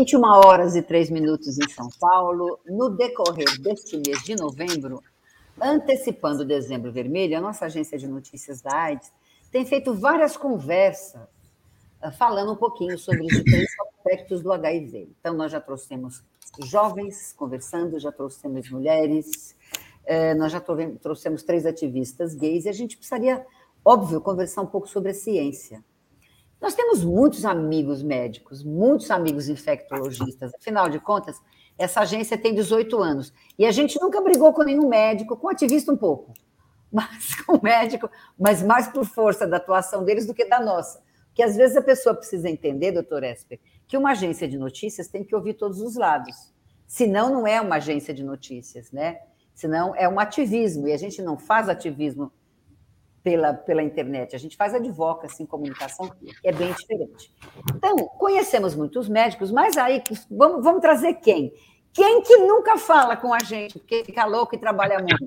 21 horas e 3 minutos em São Paulo. No decorrer deste mês de novembro, antecipando o Dezembro Vermelho, a nossa agência de notícias da AIDS tem feito várias conversas ah, falando um pouquinho sobre os diferentes aspectos do HIV. Então, nós já trouxemos jovens conversando, já trouxemos mulheres, eh, nós já trouxemos três ativistas gays, e a gente precisaria, óbvio, conversar um pouco sobre a ciência. Nós temos muitos amigos médicos, muitos amigos infectologistas. Afinal de contas, essa agência tem 18 anos. E a gente nunca brigou com nenhum médico, com ativista um pouco, mas com médico, mas mais por força da atuação deles do que da nossa. Porque às vezes a pessoa precisa entender, doutor Esper, que uma agência de notícias tem que ouvir todos os lados. Senão, não é uma agência de notícias, né? Senão, é um ativismo. E a gente não faz ativismo pela, pela internet. A gente faz advocacy em comunicação, que é bem diferente. Então, conhecemos muitos médicos, mas aí vamos, vamos trazer quem? Quem que nunca fala com a gente, porque fica louco e trabalha muito?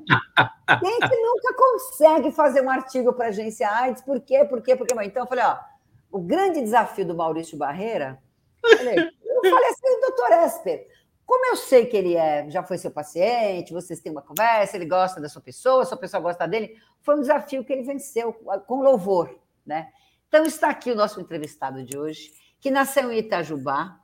Quem que nunca consegue fazer um artigo para a agência AIDS? Por quê? Por quê? Por quê? Então, eu falei, ó, o grande desafio do Maurício Barreira, eu falei assim, doutor Esper, como eu sei que ele é, já foi seu paciente, vocês têm uma conversa, ele gosta da sua pessoa, sua pessoa gosta dele, foi um desafio que ele venceu com louvor, né? Então está aqui o nosso entrevistado de hoje, que nasceu em Itajubá,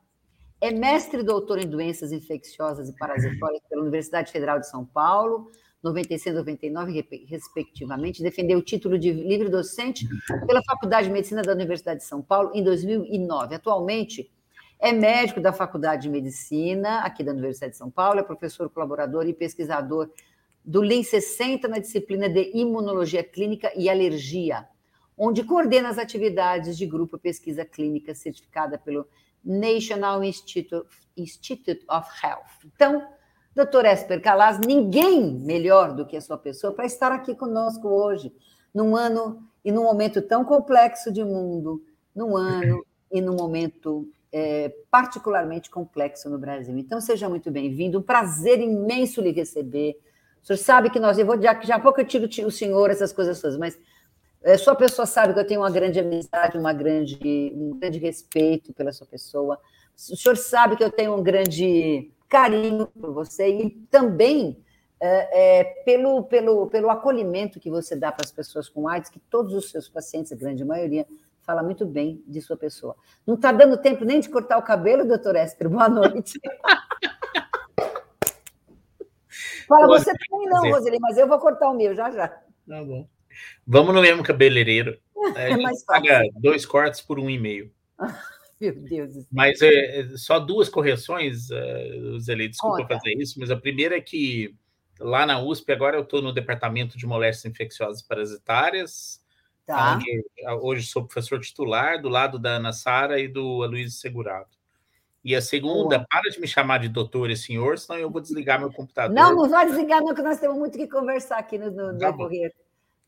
é mestre e doutor em doenças infecciosas e parasitórias pela Universidade Federal de São Paulo, 96 e 99, respectivamente, defendeu o título de livre docente pela Faculdade de Medicina da Universidade de São Paulo em 2009. Atualmente, é médico da Faculdade de Medicina, aqui da Universidade de São Paulo, é professor colaborador e pesquisador do LIN 60 na disciplina de Imunologia Clínica e Alergia, onde coordena as atividades de grupo pesquisa clínica certificada pelo National Institute, Institute of Health. Então, doutor Esper Calas, ninguém melhor do que a sua pessoa para estar aqui conosco hoje, num ano e num momento tão complexo de mundo, num ano e num momento é, particularmente complexo no Brasil. Então, seja muito bem-vindo, um prazer imenso lhe receber. O senhor sabe que nós, eu vou já, já a pouco eu tiro o senhor, essas coisas todas, mas é, sua pessoa sabe que eu tenho uma grande amizade, uma grande, um grande respeito pela sua pessoa. O senhor sabe que eu tenho um grande carinho por você e também é, é, pelo, pelo, pelo acolhimento que você dá para as pessoas com AIDS, que todos os seus pacientes, a grande maioria, fala muito bem de sua pessoa. Não está dando tempo nem de cortar o cabelo, doutor Esper? Boa noite. fala, você também não, Roseli, mas eu vou cortar o meu já já. Tá bom. Vamos no mesmo cabeleireiro. É, a gente paga dois cortes por um e meio. Meu Deus do céu. Mas é, é só duas correções, uh, Zeli, desculpa Conta. fazer isso, mas a primeira é que lá na USP, agora eu estou no departamento de moléstias infecciosas parasitárias, Tá. Onde hoje sou professor titular, do lado da Ana Sara e do Aloysio Segurado. E a segunda, Boa. para de me chamar de doutor e senhor, senão eu vou desligar meu computador. Não, não vai desligar, não, que nós temos muito que conversar aqui no, no tá decorrer,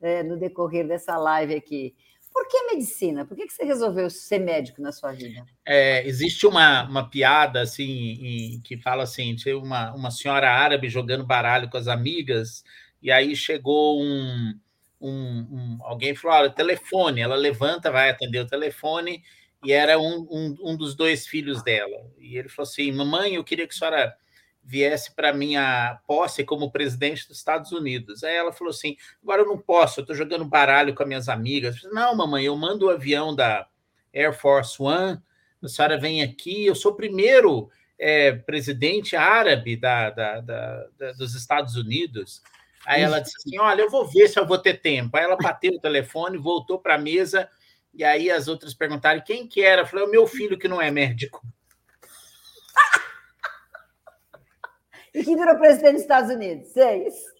é, no decorrer dessa live aqui. Por que medicina? Por que você resolveu ser médico na sua vida? É, existe uma, uma piada assim em, que fala assim: tinha uma, uma senhora árabe jogando baralho com as amigas, e aí chegou um, um, um, alguém falou: olha, telefone. Ela levanta, vai atender o telefone, e era um, um, um dos dois filhos dela. E ele falou assim: mamãe, eu queria que a senhora viesse para minha posse como presidente dos Estados Unidos. Aí ela falou assim: agora eu não posso, eu estou jogando baralho com as minhas amigas. Falei, não, mamãe, eu mando o avião da Air Force One, a senhora vem aqui, eu sou o primeiro é, presidente árabe da, da, da, dos Estados Unidos. Aí ela disse assim: Olha, eu vou ver se eu vou ter tempo. Aí ela bateu o telefone, voltou para a mesa, e aí as outras perguntaram quem que era. Eu falei: O meu filho que não é médico. E que virou presidente dos Estados Unidos. É isso.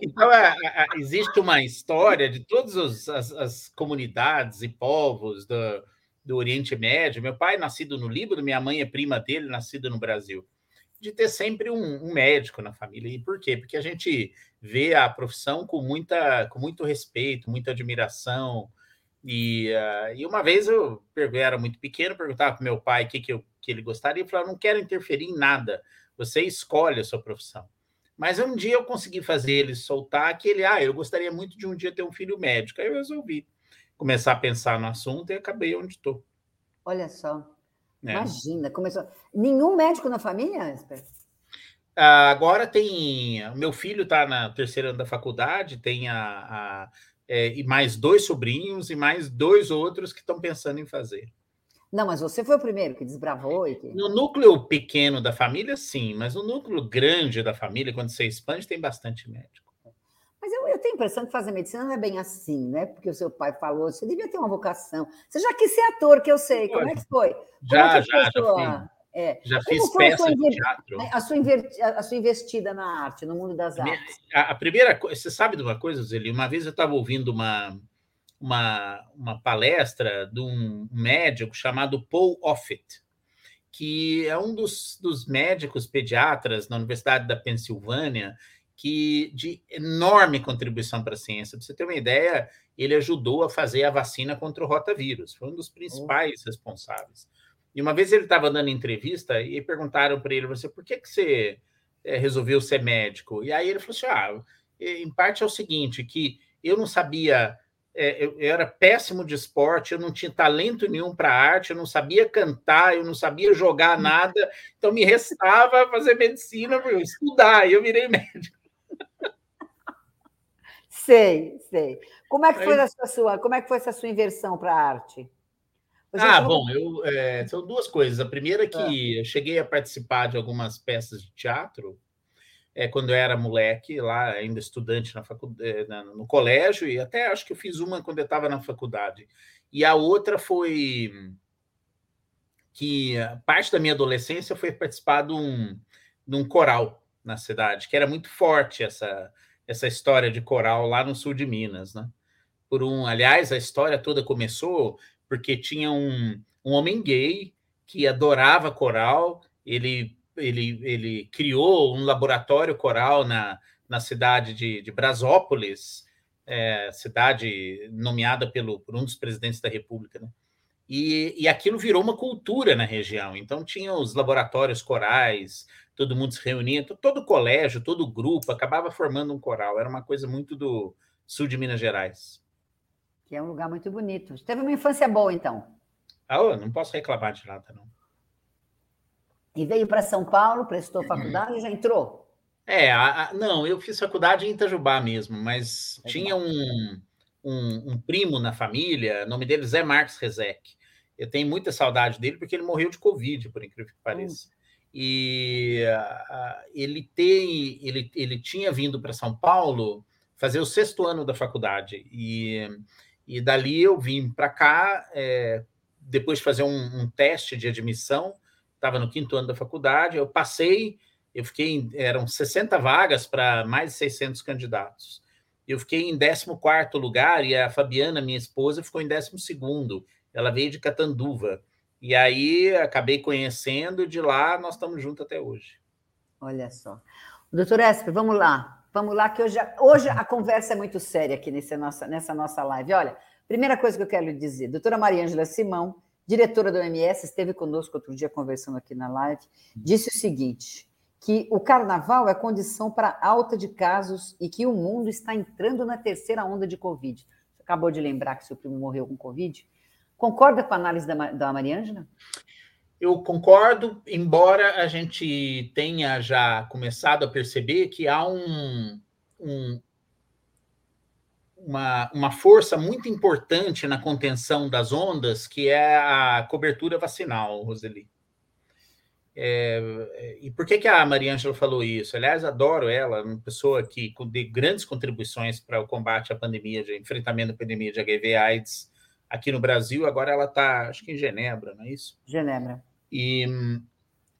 Então, a, a, existe uma história de todas as, as, comunidades e povos do, do Oriente Médio. Meu pai, nascido no Líbano, minha mãe é prima dele, nascida no Brasil de ter sempre um, um, médico na família. E por quê? Porque a gente vê a profissão com, muita, com muito respeito, muita admiração. E, uh, e uma vez eu, eu era muito pequeno, perguntava para meu pai o que, que, eu, que ele gostaria, e falava: não quero interferir em nada, você escolhe a sua profissão. Mas um dia eu consegui fazer ele soltar que ele, ah, eu gostaria muito de um dia ter um filho médico. Aí eu resolvi começar a pensar no assunto e acabei onde estou. Olha só, Né? Imagina, começou. Nenhum médico na família, Esper? Agora tem. Meu filho está na terceira ano da faculdade, tem a, a é, e mais dois sobrinhos e mais dois outros que estão pensando em fazer. Não, mas você foi o primeiro que desbravou. E que... No núcleo pequeno da família, sim, mas no núcleo grande da família, quando você expande, tem bastante médico. Mas eu, eu tenho a impressão que fazer medicina não é bem assim, né? Porque o seu pai falou, você devia ter uma vocação. Você já quis ser ator, que eu sei. Como é que foi? Como já, é que já, já. É. Já fiz peça de teatro. A sua, a sua investida na arte, no mundo das artes. A, a primeira coisa, você sabe de uma coisa, Zeli? Uma vez eu estava ouvindo uma, uma, uma palestra de um médico chamado Paul Offit, que é um dos, dos médicos pediatras na Universidade da Pensilvânia, que de enorme contribuição para a ciência. Para você ter uma ideia, ele ajudou a fazer a vacina contra o rotavírus, foi um dos principais oh. responsáveis. E uma vez ele estava dando entrevista e perguntaram para ele: você, por que, que você é, resolveu ser médico? E aí ele falou assim: ah, em parte é o seguinte, que eu não sabia, é, eu, eu, era péssimo de esporte, eu não tinha talento nenhum para arte, eu não sabia cantar, eu não sabia jogar nada, então me restava fazer medicina, estudar, e eu virei médico. Sei, sei. Como é que foi essa sua, como é que foi essa sua inversão para a arte? Ah, bom, eu, é, são duas coisas. A primeira é que ah. eu cheguei a participar de algumas peças de teatro é, quando eu era moleque, lá ainda estudante na faculdade, é, no colégio, e até acho que eu fiz uma quando eu estava na faculdade. E a outra foi que parte da minha adolescência foi participar de um, de um coral na cidade, que era muito forte essa, essa história de coral lá no sul de Minas, né? Por um, aliás, a história toda começou porque tinha um, um homem gay que adorava coral, ele, ele, ele criou um laboratório coral na, na cidade de, de Brasópolis, é, cidade nomeada pelo, por um dos presidentes da República, né? E, e aquilo virou uma cultura na região. Então, tinha os laboratórios corais, todo mundo se reunia, todo colégio, todo grupo acabava formando um coral. Era uma coisa muito do sul de Minas Gerais que é um lugar muito bonito. Teve uma infância boa, então. Ah, eu não posso reclamar de nada, não. E veio para São Paulo, prestou faculdade e já entrou? É, a, a, não, eu fiz faculdade em Itajubá mesmo, mas é tinha um, um, um, primo na família, o nome dele é Zé Marques Rezec. Eu tenho muita saudade dele porque ele morreu de Covid, por incrível que pareça. Hum. E ele, tem, ele, ele tinha vindo para São Paulo fazer o sexto ano da faculdade. E e dali eu vim para cá, é, depois de fazer um, um, teste de admissão, estava no quinto ano da faculdade, eu passei, eu fiquei, eram 60 vagas para mais de 600 candidatos. Eu fiquei em 14 lugar e a Fabiana, minha esposa, ficou em 12 Ela veio de Catanduva. E aí acabei conhecendo, de lá nós estamos juntos até hoje. Olha só. Doutor Esper, vamos lá. Vamos lá, que hoje, hoje a conversa é muito séria aqui nessa nossa, nessa nossa live. Olha, primeira coisa que eu quero dizer, doutora Mariângela Simão, diretora do OMS, esteve conosco outro dia conversando aqui na live, disse o seguinte, que o carnaval é condição para alta de casos e que o mundo está entrando na terceira onda de Covid. Você acabou de lembrar que seu primo morreu com Covid. Concorda com a análise da, da Mariângela? Eu concordo, embora a gente tenha já começado a perceber que há um, um, uma, uma força muito importante na contenção das ondas, que é a cobertura vacinal, Roseli. É, e por que, que a Mariângela falou isso? Aliás, adoro ela, uma pessoa que de grandes contribuições para o combate à pandemia, de enfrentamento da pandemia de HIV/AIDS aqui no Brasil, agora ela está, acho que em Genebra, não é isso? Genebra. E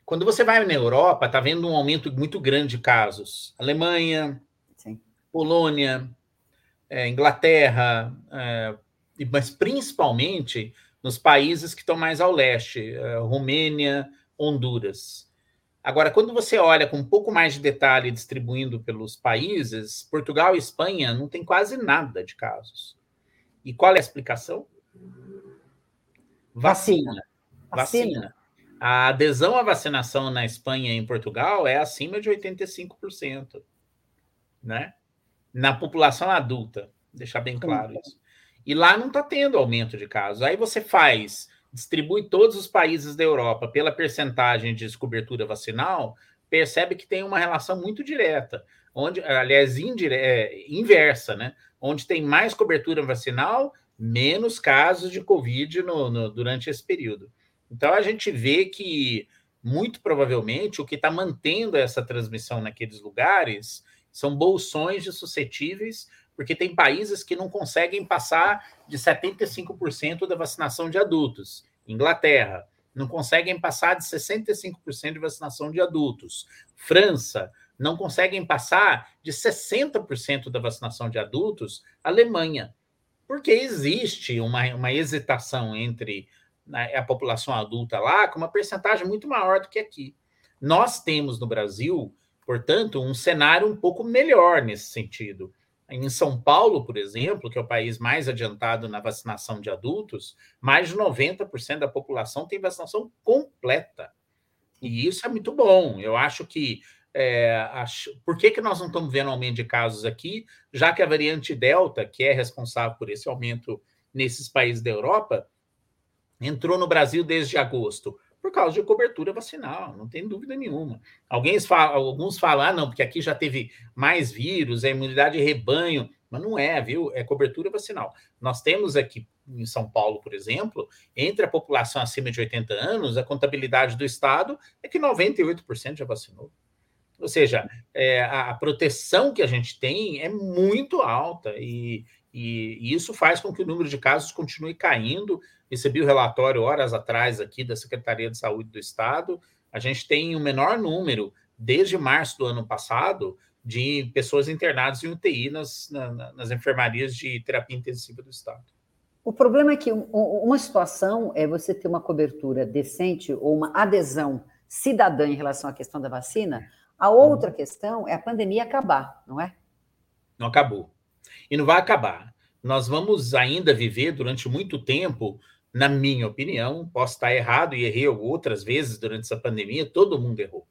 quando você vai na Europa, está vendo um aumento muito grande de casos. Alemanha, Sim. Polônia, é, Inglaterra, é, mas principalmente nos países que estão mais ao leste, é, Romênia, Honduras. Agora, quando você olha com um pouco mais de detalhe distribuindo pelos países, Portugal e Espanha não tem quase nada de casos. E qual é a explicação? Vacina. Vacina. Vacina. A adesão à vacinação na Espanha e em Portugal é acima de 85%, né? Na população adulta, deixar bem claro isso. E lá não está tendo aumento de casos. Aí você faz distribui todos os países da Europa pela percentagem de cobertura vacinal, percebe que tem uma relação muito direta, onde, aliás, indire, é, inversa, né? Onde tem mais cobertura vacinal, menos casos de Covid no, no, durante esse período. Então a gente vê que muito provavelmente o que está mantendo essa transmissão naqueles lugares são bolsões de suscetíveis, porque tem países que não conseguem passar de 75% da vacinação de adultos. Inglaterra, não conseguem passar de 65% de vacinação de adultos. França, não conseguem passar de 60% da vacinação de adultos. Alemanha, porque existe uma, uma hesitação entre né, a população adulta lá com uma percentagem muito maior do que aqui. Nós temos no Brasil, portanto, um cenário um pouco melhor nesse sentido. Em São Paulo, por exemplo, que é o país mais adiantado na vacinação de adultos, mais de 90% da população tem vacinação completa. E isso é muito bom. Eu acho que. É, por que, que nós não estamos vendo aumento de casos aqui, já que a variante Delta, que é responsável por esse aumento nesses países da Europa, entrou no Brasil desde agosto? por causa de cobertura vacinal, não tem dúvida nenhuma. Alguns falam, ah, não, porque aqui já teve mais vírus, é imunidade rebanho, mas não é, viu? É cobertura vacinal. Nós temos aqui em São Paulo, por exemplo, entre a população acima de 80 anos, a contabilidade do Estado é que 98% já vacinou. Ou seja, é, a proteção que a gente tem é muito alta e, e, e, isso faz com que o número de casos continue caindo. Recebi o relatório horas atrás aqui da Secretaria de Saúde do Estado. A gente tem o menor número, desde março do ano passado, de pessoas internadas em UTI nas, na, nas enfermarias de terapia intensiva do Estado. O problema é que uma situação é você ter uma cobertura decente ou uma adesão cidadã em relação à questão da vacina, a outra questão é a pandemia acabar, não é? Não acabou. E não vai acabar. Nós vamos ainda viver durante muito tempo, na minha opinião, posso estar errado e errei outras vezes durante essa pandemia, todo mundo errou.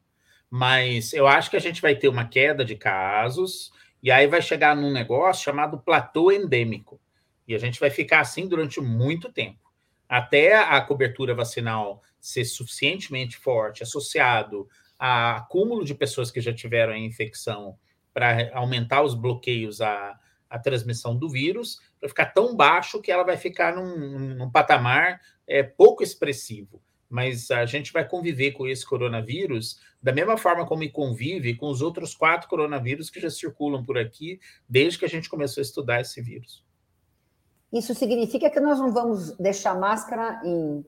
Mas eu acho que a gente vai ter uma queda de casos e aí vai chegar num negócio chamado platô endêmico. E a gente vai ficar assim durante muito tempo. Até a cobertura vacinal ser suficientemente forte, associado a acúmulo de pessoas que já tiveram a infecção para aumentar os bloqueios a, a transmissão do vírus, para ficar tão baixo que ela vai ficar num, num patamar é, pouco expressivo. Mas a gente vai conviver com esse coronavírus da mesma forma como convive com os outros quatro coronavírus que já circulam por aqui desde que a gente começou a estudar esse vírus. Isso significa que nós não vamos deixar máscara em,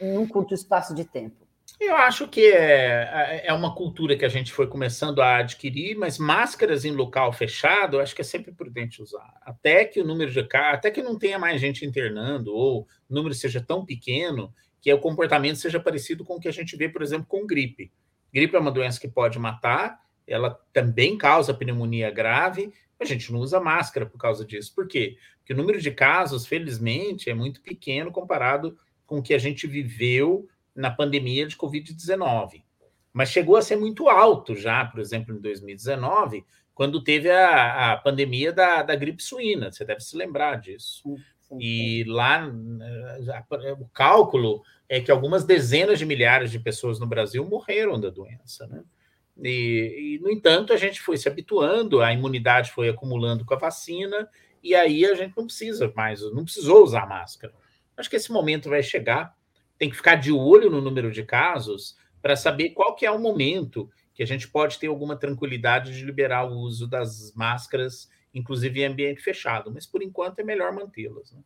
em um curto espaço de tempo. Eu acho que é, é uma cultura que a gente foi começando a adquirir, mas máscaras em local fechado, eu acho que é sempre prudente usar. Até que o número de casos, até que não tenha mais gente internando, ou o número seja tão pequeno que o comportamento seja parecido com o que a gente vê, por exemplo, com gripe. Gripe é uma doença que pode matar, ela também causa pneumonia grave, a gente não usa máscara por causa disso. Por quê? Porque o número de casos, felizmente, é muito pequeno comparado com o que a gente viveu na pandemia de Covid-19. Mas chegou a ser muito alto já, por exemplo, em 2019, quando teve a, a pandemia da, da gripe suína. Você deve se lembrar disso. Sim, sim, e lá eh, o cálculo é que algumas dezenas de milhares de pessoas no Brasil morreram da doença, né? E, e, no entanto, a gente foi se habituando, a imunidade foi acumulando com a vacina, e aí a gente não precisa mais, não precisou usar máscara. Acho que esse momento vai chegar tem que ficar de olho no número de casos para saber qual que é o momento que a gente pode ter alguma tranquilidade de liberar o uso das máscaras, inclusive em ambiente fechado. Mas por enquanto é melhor mantê-las. Né?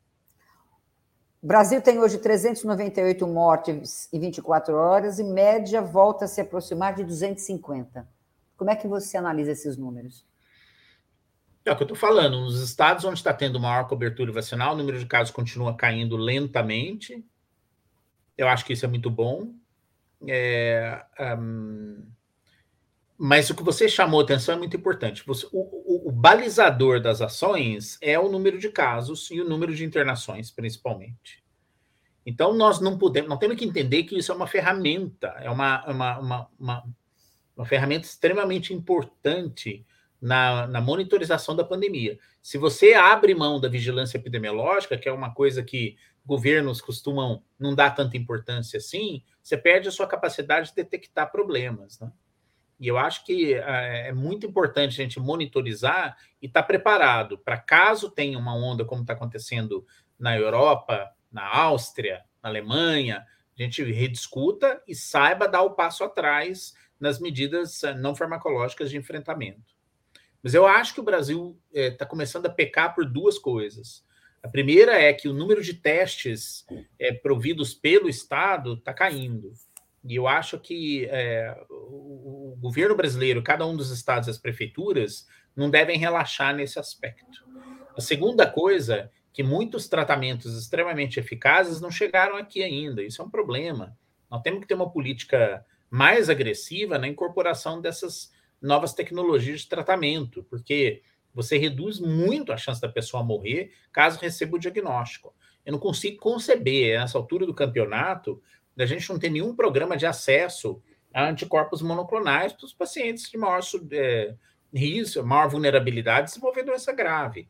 O Brasil tem hoje 398 mortes em 24 horas e média volta a se aproximar de 250. Como é que você analisa esses números? É o que eu estou falando. Nos estados onde está tendo maior cobertura vacinal, o número de casos continua caindo lentamente, eu acho que isso é muito bom. É, um, mas o que você chamou atenção é muito importante. Você, o, o, o, balizador das ações é o número de casos e o número de internações, principalmente. Então, nós não podemos, nós temos que entender que isso é uma ferramenta, é uma, uma, uma, uma, uma ferramenta extremamente importante na, na monitorização da pandemia. Se você abre mão da vigilância epidemiológica, que é uma coisa que governos costumam não dar tanta importância assim, você perde a sua capacidade de detectar problemas. Né? E eu acho que é, é muito importante a gente monitorizar e estar tá preparado para caso tenha uma onda como está acontecendo na Europa, na Áustria, na Alemanha, a gente rediscuta e saiba dar o passo atrás nas medidas eh, não farmacológicas de enfrentamento. Mas eu acho que o Brasil está eh, é, começando a pecar por duas coisas. A primeira é que o número de testes é, providos pelo Estado está caindo. E eu acho que é, o, o, governo brasileiro, cada um dos estados e as prefeituras, não devem relaxar nesse aspecto. A segunda coisa que muitos tratamentos extremamente eficazes não chegaram aqui ainda. Isso é um problema. Nós temos que ter uma política mais agressiva na incorporação dessas novas tecnologias de tratamento, porque você reduz muito a chance da pessoa morrer caso receba o diagnóstico. Eu não consigo conceber, nessa altura do campeonato, da gente não ter nenhum programa de acesso a anticorpos monoclonais para os pacientes de maior é, risco, maior vulnerabilidade desenvolver doença grave.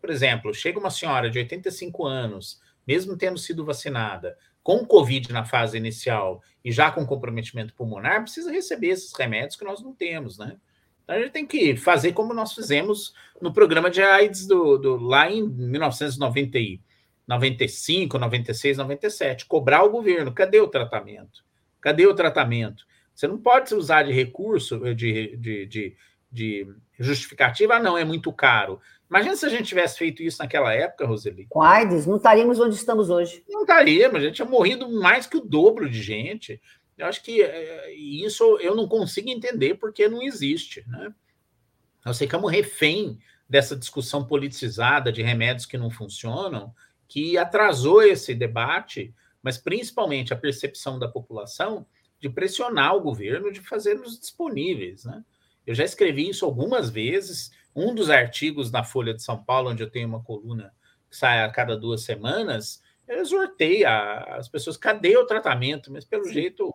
Por exemplo, chega uma senhora de 85 anos, mesmo tendo sido vacinada, com Covid na fase inicial e já com comprometimento pulmonar, precisa receber esses remédios que nós não temos, né? Então a gente tem que fazer como nós fizemos no programa de AIDS do, do lá em 1995, 96, 97, cobrar o governo, cadê o tratamento? Cadê o tratamento? Você não pode usar de recurso, de, de, de, de justificativa, ah, não, é muito caro. Imagina se a gente tivesse feito isso naquela época, Roseli. Com AIDS, não estaríamos onde estamos hoje. Não estaríamos, a gente tinha morrido mais que o dobro de gente. Eu acho que é, isso eu não consigo entender porque não existe. Né? Nós ficamos refém dessa discussão politizada de remédios que não funcionam, que atrasou esse debate, mas principalmente a percepção da população de pressionar o governo de fazermos disponíveis. Né? Eu já escrevi isso algumas vezes um dos artigos na Folha de São Paulo, onde eu tenho uma coluna que sai a cada duas semanas, eu exortei a, as pessoas, cadê o tratamento? Mas pelo Sim. jeito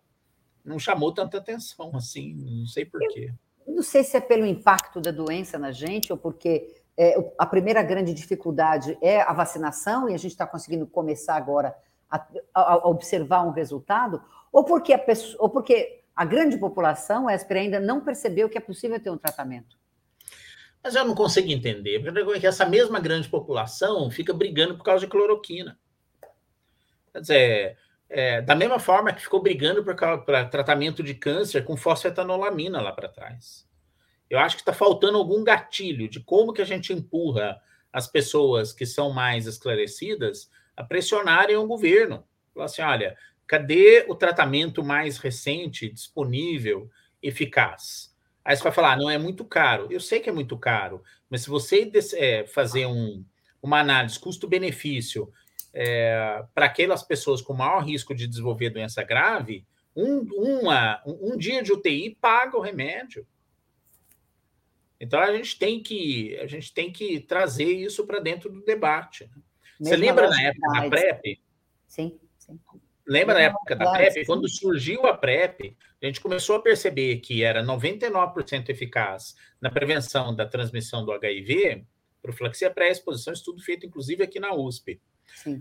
não chamou tanta atenção assim, não sei porquê. Não sei se é pelo impacto da doença na gente ou porque é, a primeira grande dificuldade é a vacinação e a gente está conseguindo começar agora a, a, a, observar um resultado, ou porque a, pessoa, ou porque a grande população, Esper, ainda não percebeu que é possível ter um tratamento. Mas eu não consigo entender, porque essa mesma grande população fica brigando por causa de cloroquina. Quer dizer, é, da mesma forma que ficou brigando para tratamento de câncer com fosfetanolamina lá para trás. Eu acho que está faltando algum gatilho de como que a gente empurra as pessoas que são mais esclarecidas a pressionarem o governo. Falar assim, olha, cadê o tratamento mais recente, disponível, eficaz? Aí você vai falar, ah, não é muito caro. Eu sei que é muito caro, mas se você é, fazer um, uma análise custo-benefício é, para aquelas pessoas com maior risco de desenvolver doença grave, um, uma, um, dia de UTI paga o remédio. Então a gente tem que a gente tem que trazer isso para dentro do debate. Né? Você lembra na época da PrEP? Sim, sim. Lembra na época da PrEP? Quando surgiu a PrEP, a gente começou a perceber que era 99% eficaz na prevenção da transmissão do HIV, profilaxia pré-exposição, estudo feito inclusive aqui na USP.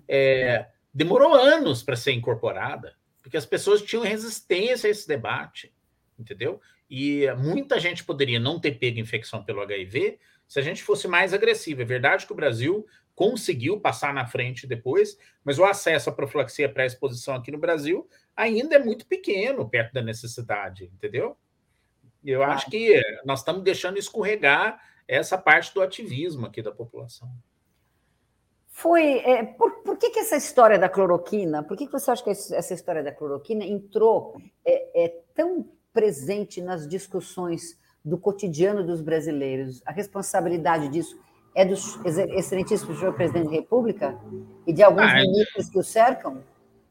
É, demorou anos para ser incorporada, porque as pessoas tinham resistência a esse debate, entendeu? E muita gente poderia não ter pego infecção pelo HIV se a gente fosse mais agressivo. É verdade que o Brasil conseguiu passar na frente depois, mas o acesso à profilaxia pré-exposição aqui no Brasil ainda é muito pequeno perto da necessidade, entendeu? Eu acho que nós estamos deixando escorregar essa parte do ativismo aqui da população. Foi. É, por, por que, que, essa história da cloroquina, por que, que você acha que essa história da cloroquina entrou é, é tão presente nas discussões do cotidiano dos brasileiros? A responsabilidade disso é do excelentíssimo senhor presidente da República e de alguns ah, é. ministros que o cercam?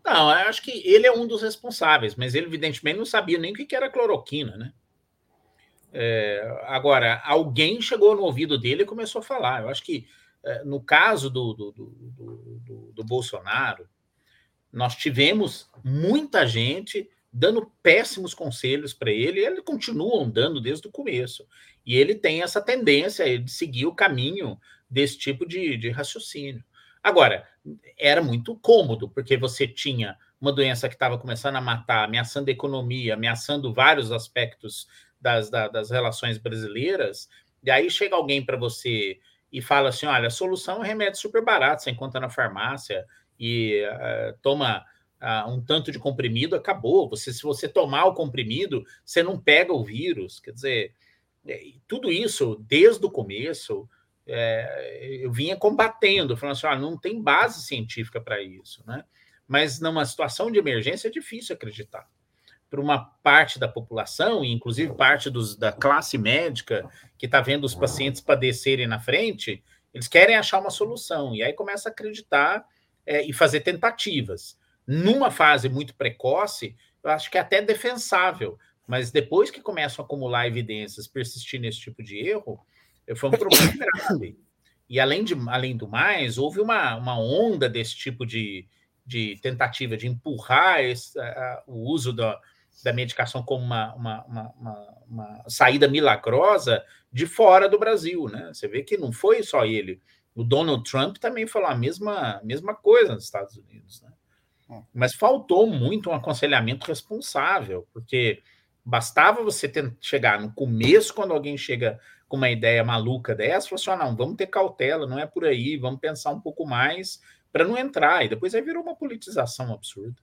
Não, eu acho que ele é um dos responsáveis, mas ele, evidentemente, não sabia nem o que era cloroquina, né? É, agora, alguém chegou no ouvido dele e começou a falar. Eu acho que, no caso do, do, do, do, Bolsonaro, nós tivemos muita gente dando péssimos conselhos para ele, e ele continua dando desde o começo. E ele tem essa tendência de seguir o caminho desse tipo de, de raciocínio. Agora, era muito cômodo, porque você tinha uma doença que estava começando a matar, ameaçando a economia, ameaçando vários aspectos das, das relações brasileiras, e aí chega alguém para você e fala assim: olha, a solução é remédio super barato, você encontra na farmácia e uh, toma uh, um tanto de comprimido, acabou. Você, se você tomar o comprimido, você não pega o vírus. Quer dizer, é, tudo isso, desde o começo, é, eu vinha combatendo, falando assim: ah, não tem base científica para isso, né? Mas numa situação de emergência é difícil acreditar. Para uma parte da população, inclusive parte dos, da classe médica, que está vendo os pacientes padecerem na frente, eles querem achar uma solução, e aí começa a acreditar é, e fazer tentativas. Numa fase muito precoce, eu acho que é até defensável, mas depois que começam a acumular evidências, persistir nesse tipo de erro, foi um problema grave. E além, de, além do mais, houve uma, uma onda desse tipo de, de tentativa de empurrar esse, a, o uso da, da medicação como uma, uma, uma, uma, saída milagrosa de fora do Brasil. Né? Você vê que não foi só ele. O Donald Trump também falou a mesma, mesma coisa nos Estados Unidos. Né? É. Mas faltou muito um aconselhamento responsável, porque bastava você chegar no começo, quando alguém chega com uma ideia maluca dessa, falou assim: ah, não, vamos ter cautela, não é por aí, vamos pensar um pouco mais para não entrar. E depois aí virou uma politização absurda.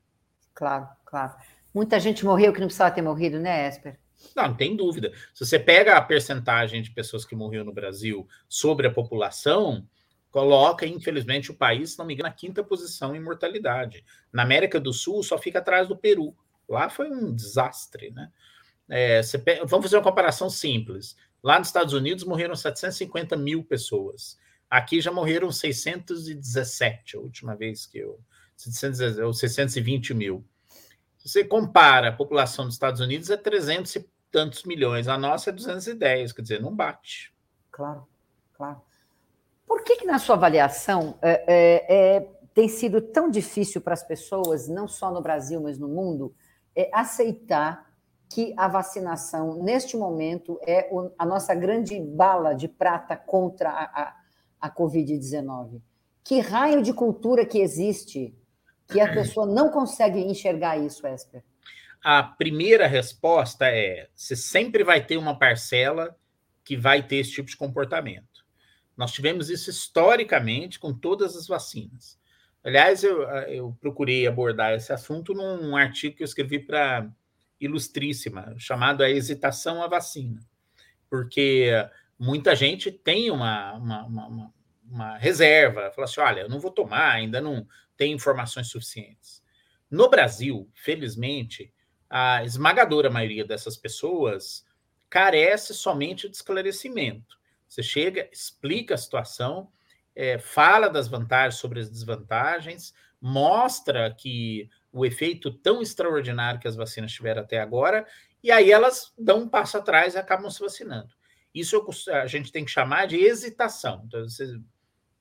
Claro, claro. Muita gente morreu que não precisava ter morrido, né, Esper? Não, não tem dúvida. Se você pega a percentagem de pessoas que morreram no Brasil sobre a população, coloca, infelizmente, o país, se não me engano, na quinta posição em mortalidade. Na América do Sul, só fica atrás do Peru. Lá foi um desastre, né? É, pega, vamos fazer uma comparação simples. Lá nos Estados Unidos morreram 750 mil pessoas. Aqui já morreram 617, a última vez que eu. 620 mil. Se você compara a população dos Estados Unidos, é 300 e tantos milhões. A nossa é 210, quer dizer, não bate. Claro, claro. Por que, que na sua avaliação, é, é, é, tem sido tão difícil para as pessoas, não só no Brasil, mas no mundo, é, aceitar que a vacinação, neste momento, é a nossa grande bala de prata contra a, a, a Covid-19. Que raio de cultura que existe que a pessoa não consegue enxergar isso, Esper? A primeira resposta é: você sempre vai ter uma parcela que vai ter esse tipo de comportamento. Nós tivemos isso historicamente com todas as vacinas. Aliás, eu, eu procurei abordar esse assunto num artigo que eu escrevi para ilustríssima, chamado A Hesitação à Vacina, porque muita gente tem uma, uma, uma, uma reserva, fala assim: olha, eu não vou tomar, ainda não tenho informações suficientes. No Brasil, felizmente, a esmagadora maioria dessas pessoas carece somente de esclarecimento. Você chega, explica a situação, é, fala das vantagens sobre as desvantagens, mostra que o efeito tão extraordinário que as vacinas tiveram até agora, e aí elas dão um passo atrás e acabam se vacinando. Isso a gente tem que chamar de hesitação. Então, você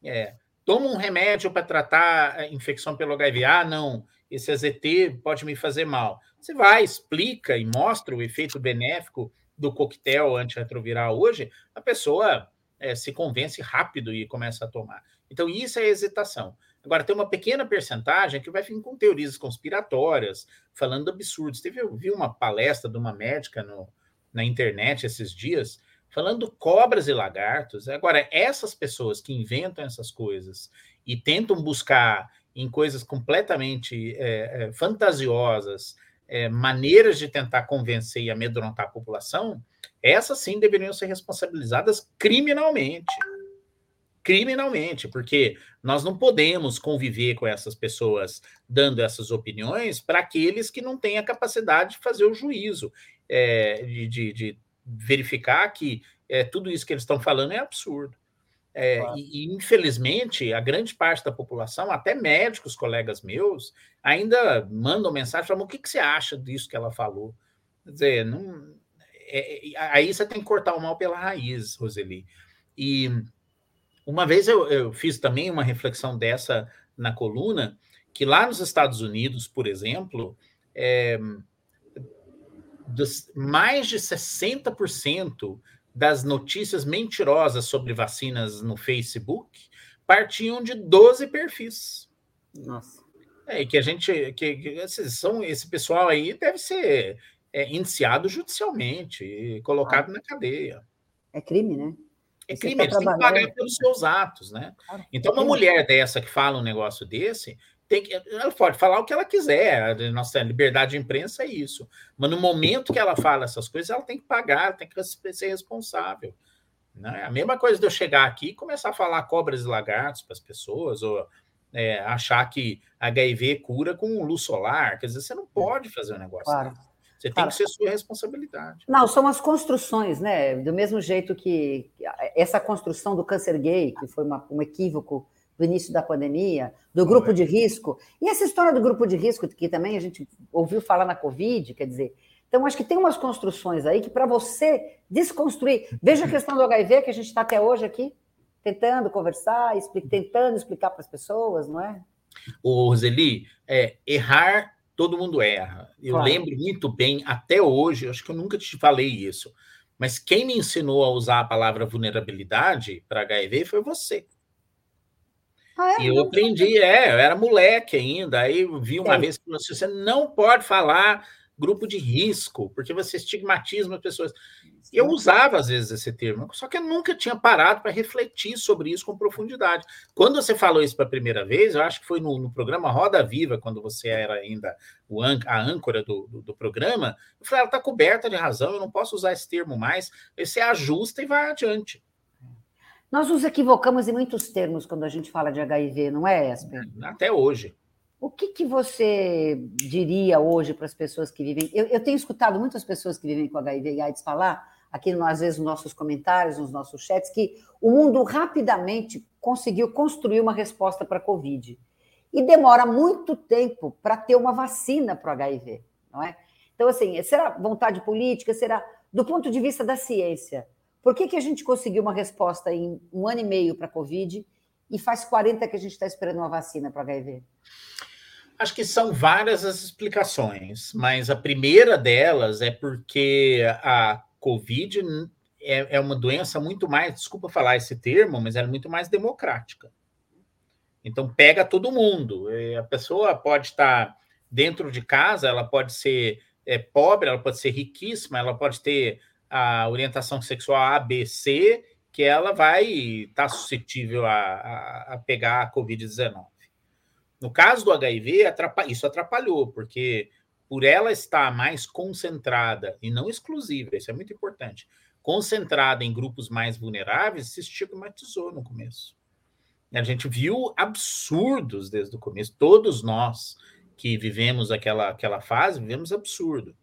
é, toma um remédio para tratar a infecção pelo HIV. Ah, não, esse AZT pode me fazer mal. Você vai, explica e mostra o efeito benéfico do coquetel antirretroviral hoje, a pessoa é, se convence rápido e começa a tomar. Então, isso é hesitação. Agora, tem uma pequena percentagem que vai vir com teorias conspiratórias, falando absurdos. Teve, eu vi uma palestra de uma médica no, na internet esses dias, falando cobras e lagartos. Agora, essas pessoas que inventam essas coisas e tentam buscar em coisas completamente é, fantasiosas é, maneiras de tentar convencer e amedrontar a população, essas sim deveriam ser responsabilizadas criminalmente criminalmente, porque nós não podemos conviver com essas pessoas dando essas opiniões para aqueles que não têm a capacidade de fazer o juízo, é, de, de, de, verificar que é, tudo isso que eles estão falando é absurdo. É, claro. e, e, infelizmente, a grande parte da população, até médicos, colegas meus, ainda mandam mensagem falando: o que, que você acha disso que ela falou? Quer dizer, não, é, é, aí você tem que cortar o mal pela raiz, Roseli. E uma vez eu, eu fiz também uma reflexão dessa na coluna, que lá nos Estados Unidos, por exemplo, é, dos, mais de 60% das notícias mentirosas sobre vacinas no Facebook partiam de 12 perfis. Nossa. É, que a gente. Que, que esses, são, esse pessoal aí deve ser é, indiciado judicialmente e colocado ah. na cadeia. É crime, né? É Você crime, tá eles têm que pagar pelos seus atos, né? Então, uma mulher dessa que fala um negócio desse, tem que, ela pode falar o que ela quiser, a nossa liberdade de imprensa é isso. Mas no momento que ela fala essas coisas, ela tem que pagar, tem que ser responsável. Né? A mesma coisa de eu chegar aqui e começar a falar cobras e lagartos para as pessoas, ou é, achar que HIV cura com luz solar. Quer dizer, você não pode fazer um negócio claro. Desse. Você tem claro. que ser sua responsabilidade. Não, são as construções, né? Do mesmo jeito que essa construção do câncer gay, que foi uma, um equívoco do início da pandemia, do grupo de risco. E essa história do grupo de risco, que também a gente ouviu falar na Covid, quer dizer. Então, acho que tem umas construções aí que, para você desconstruir. Veja a questão do HIV, que a gente está até hoje aqui, tentando conversar, explica, tentando explicar para as pessoas, não é? O Roseli, é, errar, todo mundo erra. Eu claro. lembro muito bem, até hoje, acho que eu nunca te falei isso, mas quem me ensinou a usar a palavra vulnerabilidade para HIV foi você. Ah, é? E eu aprendi, é, eu era moleque ainda. Aí eu vi uma vez que você não pode falar grupo de risco, porque você estigmatiza as pessoas. Eu usava às vezes esse termo, só que eu nunca tinha parado para refletir sobre isso com profundidade. Quando você falou isso pela primeira vez, eu acho que foi no, no programa Roda Viva, quando você era ainda o an a âncora do, do, do, programa, eu falei, ela está coberta de razão, eu não posso usar esse termo mais. Você ajusta e vai adiante. Nós nos equivocamos em muitos termos quando a gente fala de HIV, não é, Esper? Até hoje. O que, que você diria hoje para as pessoas que vivem? Eu, eu, tenho escutado muitas pessoas que vivem com HIV e AIDS falar, aqui às vezes nos nossos comentários, nos nossos chats, que o mundo rapidamente conseguiu construir uma resposta para a Covid. E demora muito tempo para ter uma vacina para o HIV, não é? Então, assim, será vontade política? Será do ponto de vista da ciência? Por que, que a gente conseguiu uma resposta em um ano e meio para a Covid e faz 40 que a gente está esperando uma vacina para HIV? Acho que são várias as explicações, mas a primeira delas é porque a Covid é, é uma doença muito mais, desculpa falar esse termo, mas ela é muito mais democrática. Então pega todo mundo. A pessoa pode estar dentro de casa, ela pode ser é, pobre, ela pode ser riquíssima, ela pode ter a orientação sexual A, B, C, que ela vai estar tá suscetível a, a, a, pegar a Covid-19. No caso do HIV, isso atrapalhou, porque por ela estar mais concentrada, e não exclusiva, isso é muito importante, concentrada em grupos mais vulneráveis, se estigmatizou no começo. A gente viu absurdos desde o começo, todos nós que vivemos aquela, aquela fase, vivemos absurdo.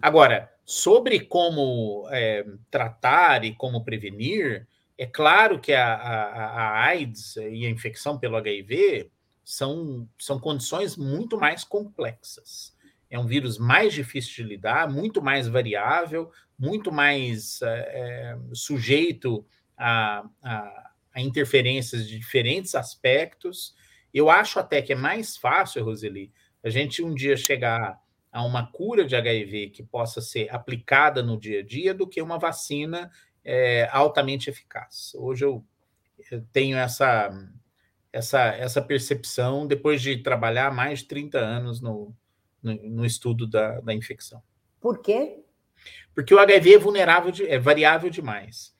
Agora, sobre como é, tratar e como prevenir, é claro que a, a, a, AIDS e a infecção pelo HIV são, são condições muito mais complexas. É um vírus mais difícil de lidar, muito mais variável, muito mais é, sujeito a, a, a interferências de diferentes aspectos. Eu acho até que é mais fácil, Roseli, a gente um dia chegar a uma cura de HIV que possa ser aplicada no dia a dia do que uma vacina é, altamente eficaz. Hoje eu, eu tenho essa, essa, essa percepção depois de trabalhar mais de 30 anos no, no, no estudo da, da infecção. Por quê? Porque o HIV é vulnerável, de, é variável demais.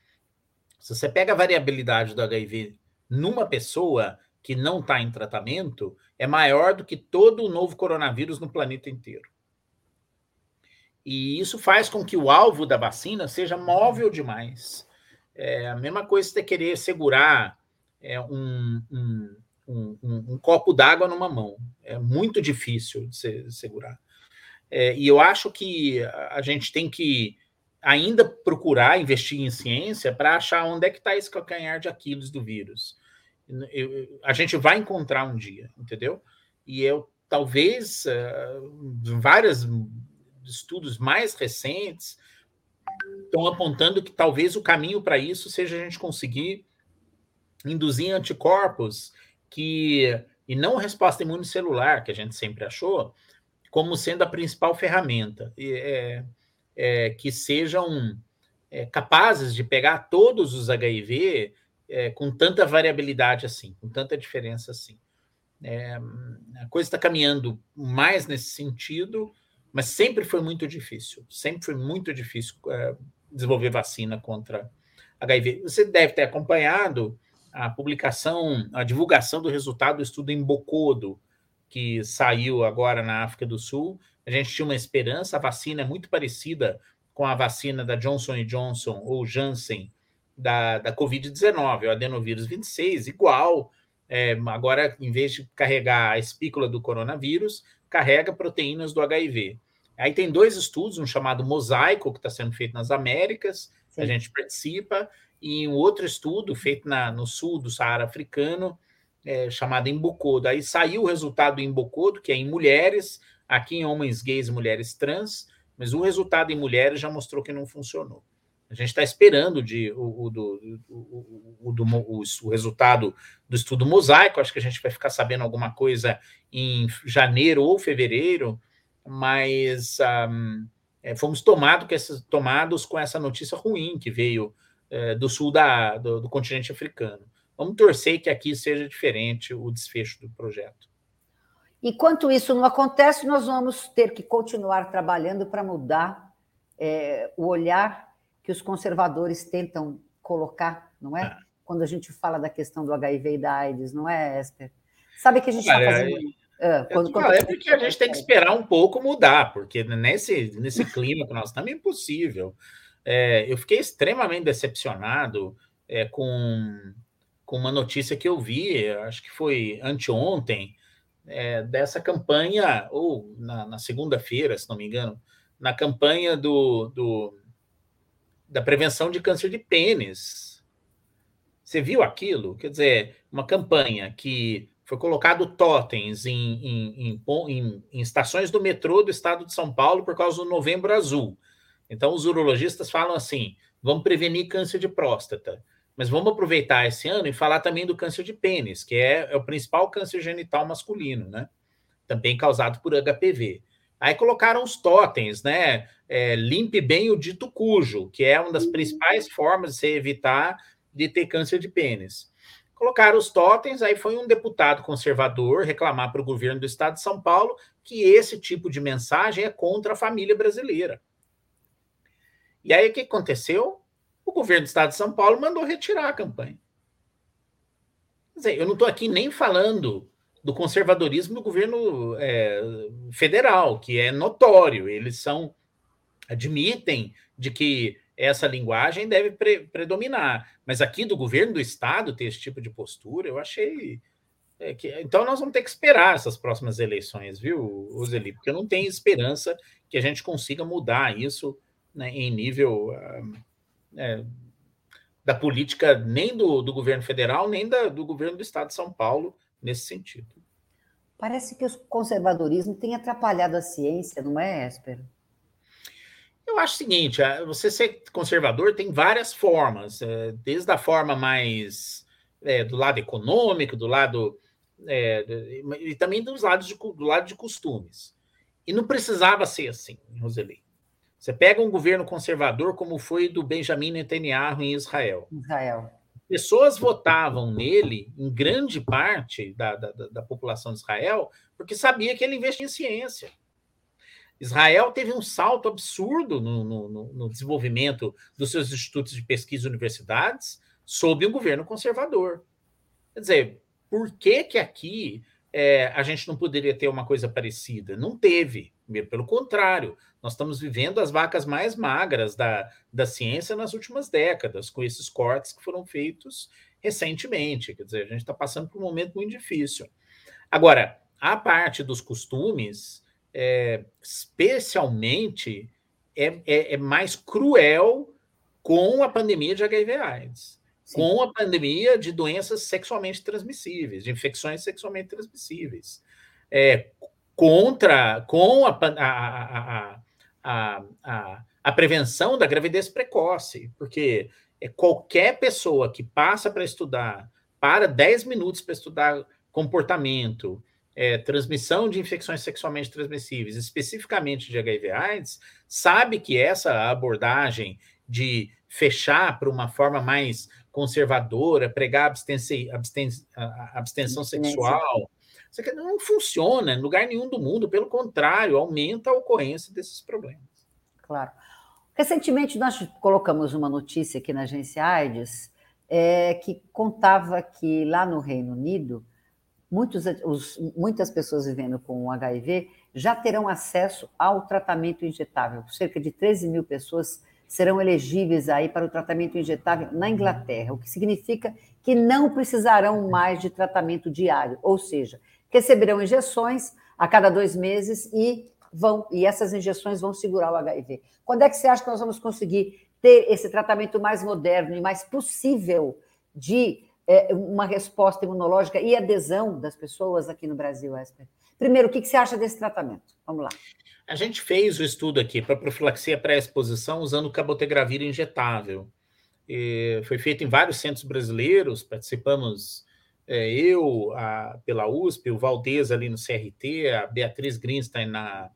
Se você pega a variabilidade do HIV numa pessoa que não está em tratamento, é maior do que todo o novo coronavírus no planeta inteiro. E isso faz com que o alvo da vacina seja móvel demais. É a mesma coisa você querer segurar é, um, um, um, um copo d'água numa mão. É muito difícil de se, segurar. É, e eu acho que a gente tem que ainda procurar investir em ciência para achar onde é que está esse calcanhar de Aquiles do vírus. Eu, a gente vai encontrar um dia, entendeu? E eu talvez uh, várias estudos mais recentes estão apontando que talvez o caminho para isso seja a gente conseguir induzir anticorpos que e não resposta imune celular que a gente sempre achou como sendo a principal ferramenta. É, é, que sejam é, capazes de pegar todos os HIV é, com tanta variabilidade assim, com tanta diferença assim. É, a coisa está caminhando mais nesse sentido, mas sempre foi muito difícil, sempre foi muito difícil é, desenvolver vacina contra HIV. Você deve ter acompanhado a publicação, a divulgação do resultado do estudo em Bocodo, que saiu agora na África do Sul. A gente tinha uma esperança, a vacina é muito parecida com a vacina da Johnson Johnson ou Janssen da, da Covid-19, o adenovírus 26, igual. É, agora, em vez de carregar a espícula do coronavírus, carrega proteínas do HIV. Aí tem dois estudos, um chamado Mosaico, que está sendo feito nas Américas, Sim. a gente participa, e um outro estudo feito na, no sul do Saara africano, é, chamado Embocodo. Aí saiu o resultado do Embocodo, que é em mulheres, aqui em homens gays e mulheres trans, mas o resultado em mulheres já mostrou que não funcionou. A gente está esperando de, o, o, do, o, o, do, o, resultado do estudo mosaico, acho que a gente vai ficar sabendo alguma coisa em janeiro ou fevereiro, mas um, é, fomos tomado com essa, tomados com essa notícia ruim que veio é, do sul da, do, do continente africano. Vamos torcer que aqui seja diferente o desfecho do projeto. Enquanto isso não acontece, nós vamos ter que continuar trabalhando para mudar é, o olhar que os conservadores tentam colocar, não é? é? Quando a gente fala da questão do HIV e da AIDS, não é, Esther? Sabe que a gente está fazendo. É, quando, quando é porque a gente tem que esperar um pouco mudar, porque nesse, nesse clima que nós estamos é impossível. É, eu fiquei extremamente decepcionado é, com, com uma notícia que eu vi, acho que foi anteontem, é, dessa campanha, ou na, na segunda-feira, se não me engano, na campanha do, do, da prevenção de câncer de pênis. Você viu aquilo? Quer dizer, uma campanha que foi colocado totens em, em, em, em, estações do metrô do estado de São Paulo por causa do Novembro Azul. Então, os urologistas falam assim: vamos prevenir câncer de próstata, mas vamos aproveitar esse ano e falar também do câncer de pênis, que é, é o principal câncer genital masculino, né? Também causado por HPV. Aí colocaram os totens, né? É, limpe bem o dito cujo, que é uma das principais formas de você evitar de ter câncer de pênis. Colocaram os totens, aí foi um deputado conservador reclamar para o governo do estado de São Paulo que esse tipo de mensagem é contra a família brasileira. E aí o que aconteceu? O governo do estado de São Paulo mandou retirar a campanha. Quer dizer, eu não estou aqui nem falando do conservadorismo do governo é, federal, que é notório. Eles são admitem de que essa linguagem deve pre predominar. Mas aqui do governo do estado ter esse tipo de postura, eu achei. É, que, então nós vamos ter que esperar essas próximas eleições, viu, Roseli? Porque eu não tenho esperança que a gente consiga mudar isso né, em nível uh, é, da política nem do, do governo federal, nem da, do governo do estado de São Paulo nesse sentido. Parece que o conservadorismo tem atrapalhado a ciência, não é, Espero? Eu acho o seguinte: você ser conservador tem várias formas, é, desde a forma mais é, do lado econômico, do lado é, e também dos lados de, do lado de costumes. E não precisava ser assim, Roseli. Você pega um governo conservador como foi do Benjamin Netanyahu em Israel. Israel. Pessoas votavam nele, em grande parte da, da, da população de Israel, porque sabia que ele investia em ciência Israel teve um salto absurdo no, no, no, desenvolvimento dos seus institutos de pesquisa e universidades sob um governo conservador. Quer dizer, por que que aqui é, a gente não poderia ter uma coisa parecida? Não teve. Pelo contrário, nós estamos vivendo as vacas mais magras da, da ciência nas últimas décadas, com esses cortes que foram feitos recentemente. Quer dizer, a gente está passando por um momento muito difícil. Agora, a parte dos costumes, é, especialmente, é, é, é, mais cruel com a pandemia de HIV/AIDS, com a pandemia de doenças sexualmente transmissíveis, de infecções sexualmente transmissíveis, é, contra com a, a, a, a, a prevenção da gravidez precoce, porque é qualquer pessoa que passa para estudar, para 10 minutos para estudar comportamento, é, transmissão de infecções sexualmente transmissíveis, especificamente de HIV/AIDS, sabe que essa abordagem de fechar para uma forma mais conservadora, pregar abstência, abstenção sexual, não funciona em lugar nenhum do mundo, pelo contrário, aumenta a ocorrência desses problemas. Claro. Recentemente, nós colocamos uma notícia aqui na agência AIDS é, que contava que lá no Reino Unido muitos, os, muitas pessoas vivendo com HIV já terão acesso ao tratamento injetável. Cerca de 13 mil pessoas serão elegíveis aí para o tratamento injetável na Inglaterra, o que significa que não precisarão mais de tratamento diário, ou seja, receberão injeções a cada dois meses e vão e essas injeções vão segurar o HIV. Quando é que você acha que nós vamos conseguir ter esse tratamento mais moderno e mais possível de é, uma resposta imunológica e adesão das pessoas aqui no Brasil, Esper? Primeiro, o que, que você acha desse tratamento? Vamos lá. A gente fez o estudo aqui para profilaxia pré-exposição usando cabotegravir injetável. E foi feito em vários centros brasileiros, participamos é, eu, a, pela USP, o Valdez ali no CRT, a Beatriz Greenstein, na,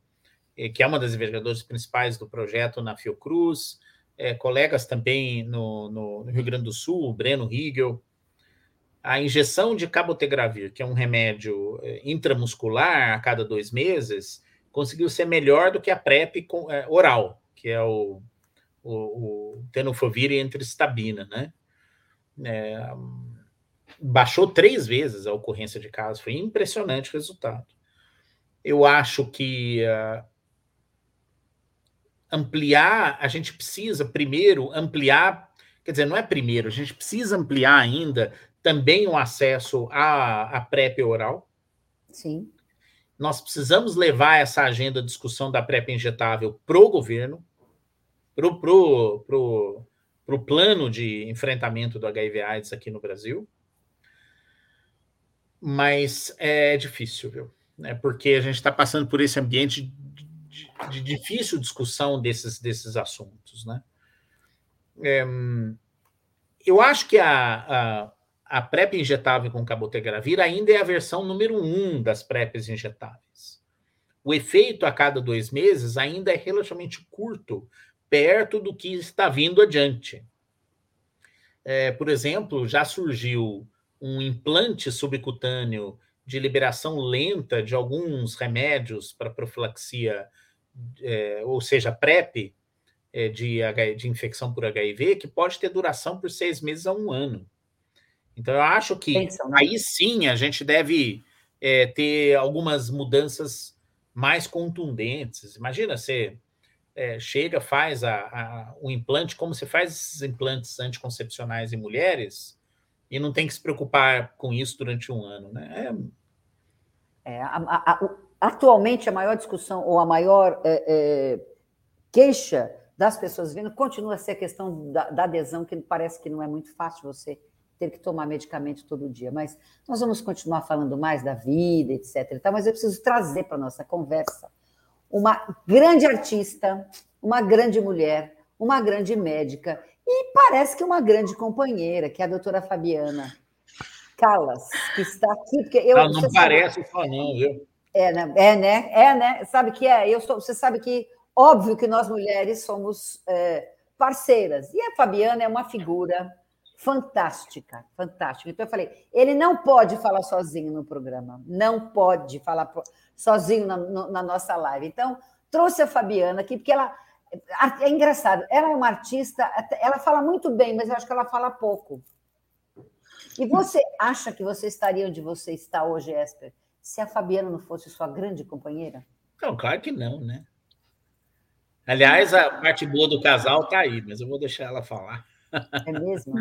é, que é uma das investigadoras principais do projeto na Fiocruz, é, colegas também no, no, no, Rio Grande do Sul, o Breno Riegel, a injeção de cabotegravir, que é um remédio é, intramuscular a cada dois meses, conseguiu ser melhor do que a PrEP é, oral, que é o, o, o tenofovir e entristabina, né? É, baixou três vezes a ocorrência de casos, foi impressionante o resultado. Eu acho que uh, ampliar, a gente precisa primeiro ampliar, quer dizer, não é primeiro, a gente precisa ampliar ainda também o acesso à, à PrEP oral. Sim. Nós precisamos levar essa agenda de discussão da PrEP injetável para o governo, para o pro, pro, pro plano de enfrentamento do HIV/AIDS aqui no Brasil. Mas é difícil, viu? É porque a gente está passando por esse ambiente de, de, de, difícil discussão desses, desses assuntos, né? É, eu acho que a, a a PrEP injetável com cabotegravir ainda é a versão número um das PrEPs injetáveis. O efeito a cada dois meses ainda é relativamente curto, perto do que está vindo adiante. É, por exemplo, já surgiu um implante subcutâneo de liberação lenta de alguns remédios para profilaxia, é, ou seja, PrEP, é, de, de infecção por HIV, que pode ter duração por seis meses a um ano. Então, eu acho que Pensão, né? aí sim a gente deve é, ter algumas mudanças mais contundentes. Imagina, você é, chega, faz a, a, o implante, como você faz esses implantes anticoncepcionais em mulheres, e não tem que se preocupar com isso durante um ano. Né? É... é a, atualmente, a maior discussão, ou a maior é, é, queixa das pessoas vindo continua a ser a questão da, da adesão, que parece que não é muito fácil você ter que tomar medicamento todo dia. Mas nós vamos continuar falando mais da vida, etc. Mas eu preciso trazer para a nossa conversa uma grande artista, uma grande mulher, uma grande médica e parece que uma grande companheira, que é a doutora Fabiana Calas, que está aqui. Porque eu, não, não parece sabe, só não, viu? É, né? É, né? É, né? Sabe que é? Eu sou, você sabe que, óbvio que nós mulheres somos é, parceiras. E a Fabiana é uma figura fantástica, fantástica. Então eu falei, ele não pode falar sozinho no programa, não pode falar sozinho na, na nossa live. Então trouxe a Fabiana aqui porque ela é engraçado. Ela é uma artista, ela fala muito bem, mas eu acho que ela fala pouco. E você acha que você estaria onde você está hoje, Esper, se a Fabiana não fosse sua grande companheira? Não, claro que não, né? Aliás, a parte boa do casal está aí, mas eu vou deixar ela falar. É mesmo?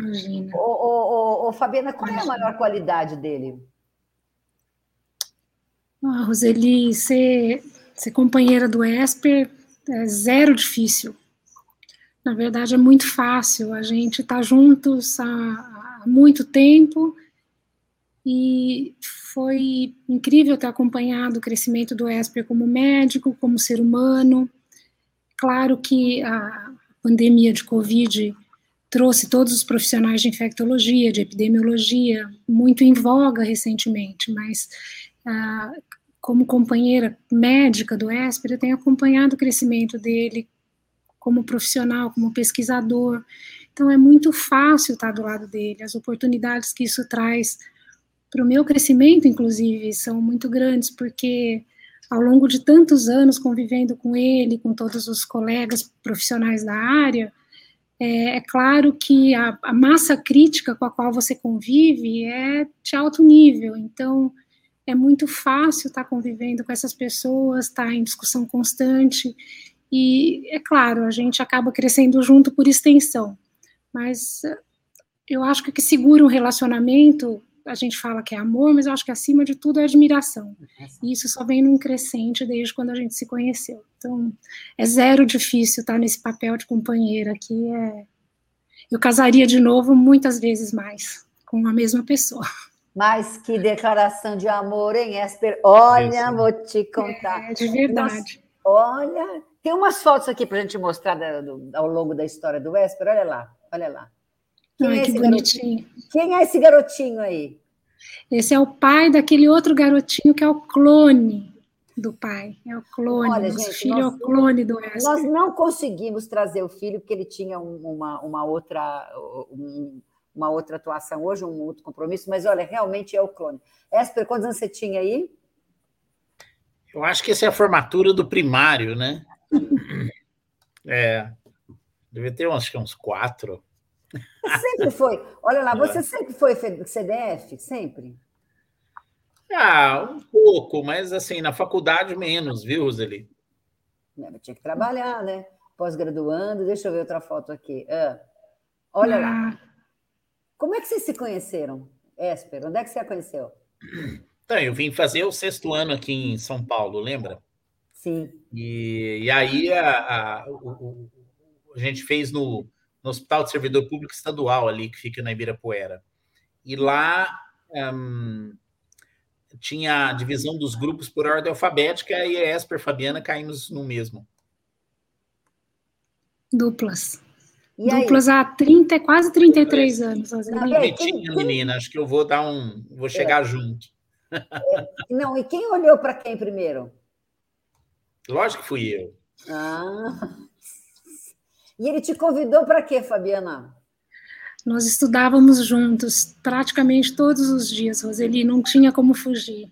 Ô, ô, ô, ô, Fabiana, qual é a maior qualidade dele? Ah, Roseli, ser, ser companheira do Esper é zero difícil. Na verdade, é muito fácil. A gente está juntos há, há muito tempo e foi incrível ter acompanhado o crescimento do Esper como médico, como ser humano. Claro que a pandemia de Covid trouxe todos os profissionais de infectologia, de epidemiologia, muito em voga recentemente, mas ah, como companheira médica do ESPER, eu tenho acompanhado o crescimento dele como profissional, como pesquisador. Então, é muito fácil estar do lado dele. As oportunidades que isso traz para o meu crescimento, inclusive, são muito grandes, porque ao longo de tantos anos convivendo com ele, com todos os colegas profissionais da área, é, é claro que a, a, massa crítica com a qual você convive é de alto nível, então é muito fácil estar convivendo com essas pessoas, estar em discussão constante, e é claro, a gente acaba crescendo junto por extensão, mas eu acho que o que segura um relacionamento a gente fala que é amor, mas eu acho que acima de tudo é admiração. E isso só vem num crescente desde quando a gente se conheceu. Então, é zero difícil estar nesse papel de companheira aqui. É... Eu casaria de novo muitas vezes mais com a mesma pessoa. Mas que declaração de amor, hein, Esper? Olha, vou te contar. É, de verdade. olha, tem umas fotos aqui para a gente mostrar do, ao longo da história do Esper. Olha lá, olha lá. Quem Ai, é que bonitinho. Garotinho? Quem é esse garotinho aí? Esse é o pai daquele outro garotinho que é o clone do pai. É o clone. Olha, Nosso gente, filho nós, é o clone do Esper. Nós não conseguimos trazer o filho porque ele tinha uma, uma outra. Uma outra atuação hoje, um outro compromisso, mas olha, realmente é o clone. Esper, quantos anos você tinha aí? Eu acho que essa é a formatura do primário, né? é, deve ter uns, acho que uns quatro. Sempre foi. Olha lá, você sempre foi CDF? Sempre? Ah, um pouco, mas assim, na faculdade menos, viu, Roseli? É, tinha que trabalhar, né? Pós-graduando, deixa eu ver outra foto aqui. Ah, olha ah. lá. Como é que vocês se conheceram, Esper? Onde é que você a conheceu? Então, eu vim fazer o sexto ano aqui em São Paulo, lembra? Sim. E, e aí a, a, o, a gente fez no, no Hospital de Servidor Público Estadual, ali, que fica na Ibirapuera. E lá um, tinha a divisão dos grupos por ordem alfabética e a Esper Fabiana caímos no mesmo. Duplas. E Duplas aí? há 30, quase 33 anos. Bonitinha, menina. Acho que eu vou dar um. Vou chegar é. junto. É. Não, e quem olhou para quem primeiro? Lógico que fui eu. Ah. E ele te convidou para quê, Fabiana? Nós estudávamos juntos praticamente todos os dias, Roseli, não tinha como fugir.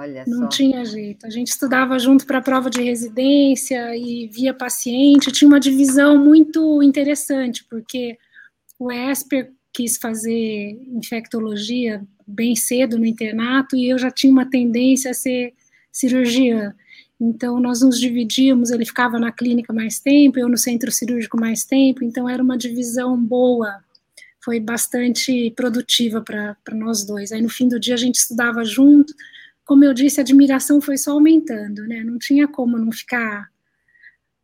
Olha não só. tinha jeito. A gente estudava junto para a prova de residência e via paciente. Tinha uma divisão muito interessante, porque o Esper quis fazer infectologia bem cedo no internato e eu já tinha uma tendência a ser cirurgiã. Então, nós nos dividíamos, ele ficava na clínica mais tempo, eu no centro cirúrgico mais tempo, então era uma divisão boa, foi bastante produtiva para nós dois. Aí, no fim do dia, a gente estudava junto, como eu disse, a admiração foi só aumentando, né? Não tinha como não ficar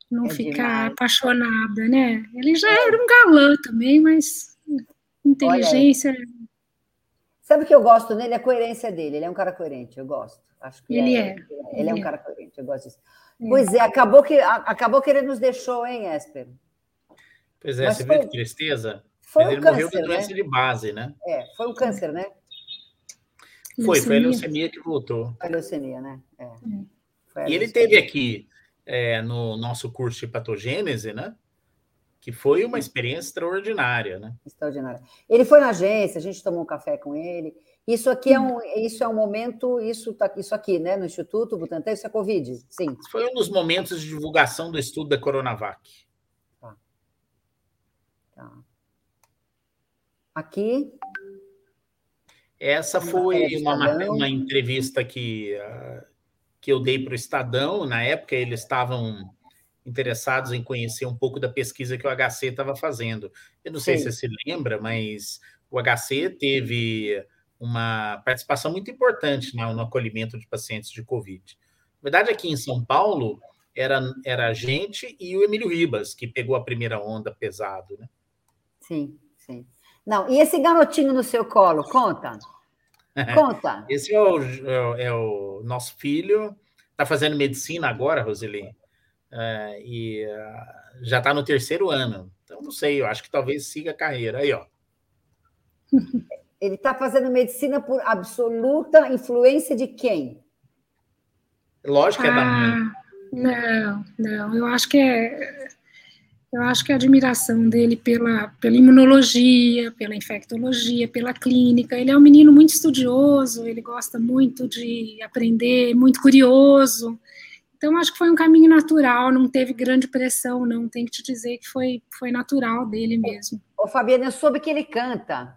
não é ficar demais. apaixonada, né? Ele já é. era um galã também, mas inteligência. Sabe o que eu gosto nele? A coerência dele. Ele é um cara coerente, eu gosto. Acho que ele é. é. Ele, ele é um cara coerente, eu gosto disso. É. Pois é, acabou que, acabou que ele nos deixou, hein, Esper? Pois é, Mas você foi, viu que tristeza? Foi um ele câncer, morreu de doença né? de base, né? É, foi um câncer, né? Foi, foi a leucemia que voltou. A leucemia, né? É. E ele teve aqui é, no nosso curso de patogênese, né? Que foi uma experiência extraordinária, né? Extraordinária. Ele foi na agência, a gente tomou um café com ele. Isso aqui é um, isso é um momento, isso, tá, isso aqui, né, no Instituto Butantan, isso é Covid, sim. Foi um dos momentos de divulgação do estudo da Coronavac. Tá. tá. Aqui. Essa foi uma, uma entrevista que, uh, que eu dei para o Estadão. Na época, eles estavam interessados em conhecer um pouco da pesquisa que o HC estava fazendo. Eu não sei Sim. se você se lembra, mas o HC teve uma participação muito importante no, no acolhimento de pacientes de Covid. Na verdade, aqui em São Paulo, era, era a gente e o Emílio Ribas, que pegou a primeira onda pesado, né? Sim, sim. Não, e esse garotinho no seu colo, conta. Conta. esse é o, é, é o nosso filho, está fazendo medicina agora, Roseli, é, e uh, já está no terceiro ano. Então, não sei, eu acho que talvez siga a carreira. Aí, ó. Ele está fazendo medicina por absoluta influência de quem? Lógico que é ah, da mãe. Não, não. Eu acho que é. Eu acho que a admiração dele pela, pela imunologia, pela infectologia, pela clínica. Ele é um menino muito estudioso, ele gosta muito de aprender, muito curioso. Então, acho que foi um caminho natural, não teve grande pressão, não. Tem que te dizer que foi, foi natural dele mesmo. Ô, Fabiana, eu soube que ele canta.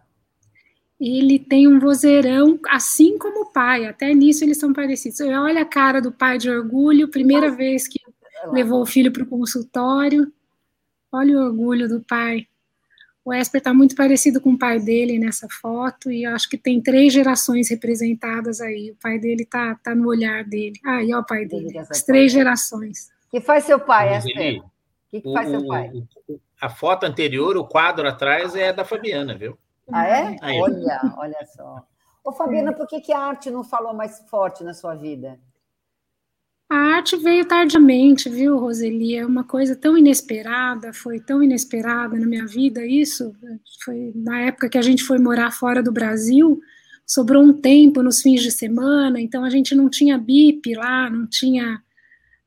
Ele tem um vozeirão, assim como o pai, até nisso eles são parecidos. Olha a cara do pai de orgulho, primeira vez que levou o filho para o consultório. Olha o orgulho do pai. O Esper está muito parecido com o pai dele nessa foto, e eu acho que tem três gerações representadas aí. O pai dele está tá no olhar dele. Ah, e olha o pai dele. As três gerações. O que faz seu pai, Esper? O que, que faz o, seu pai? A foto anterior, o quadro atrás, é da Fabiana, viu? Ah, é? Aí. Olha, olha só. Ô, Fabiana, por que, que a arte não falou mais forte na sua vida? A arte veio tardiamente, viu, Roseli? É uma coisa tão inesperada, foi tão inesperada na minha vida isso. Foi na época que a gente foi morar fora do Brasil, sobrou um tempo nos fins de semana, então a gente não tinha bip lá, não tinha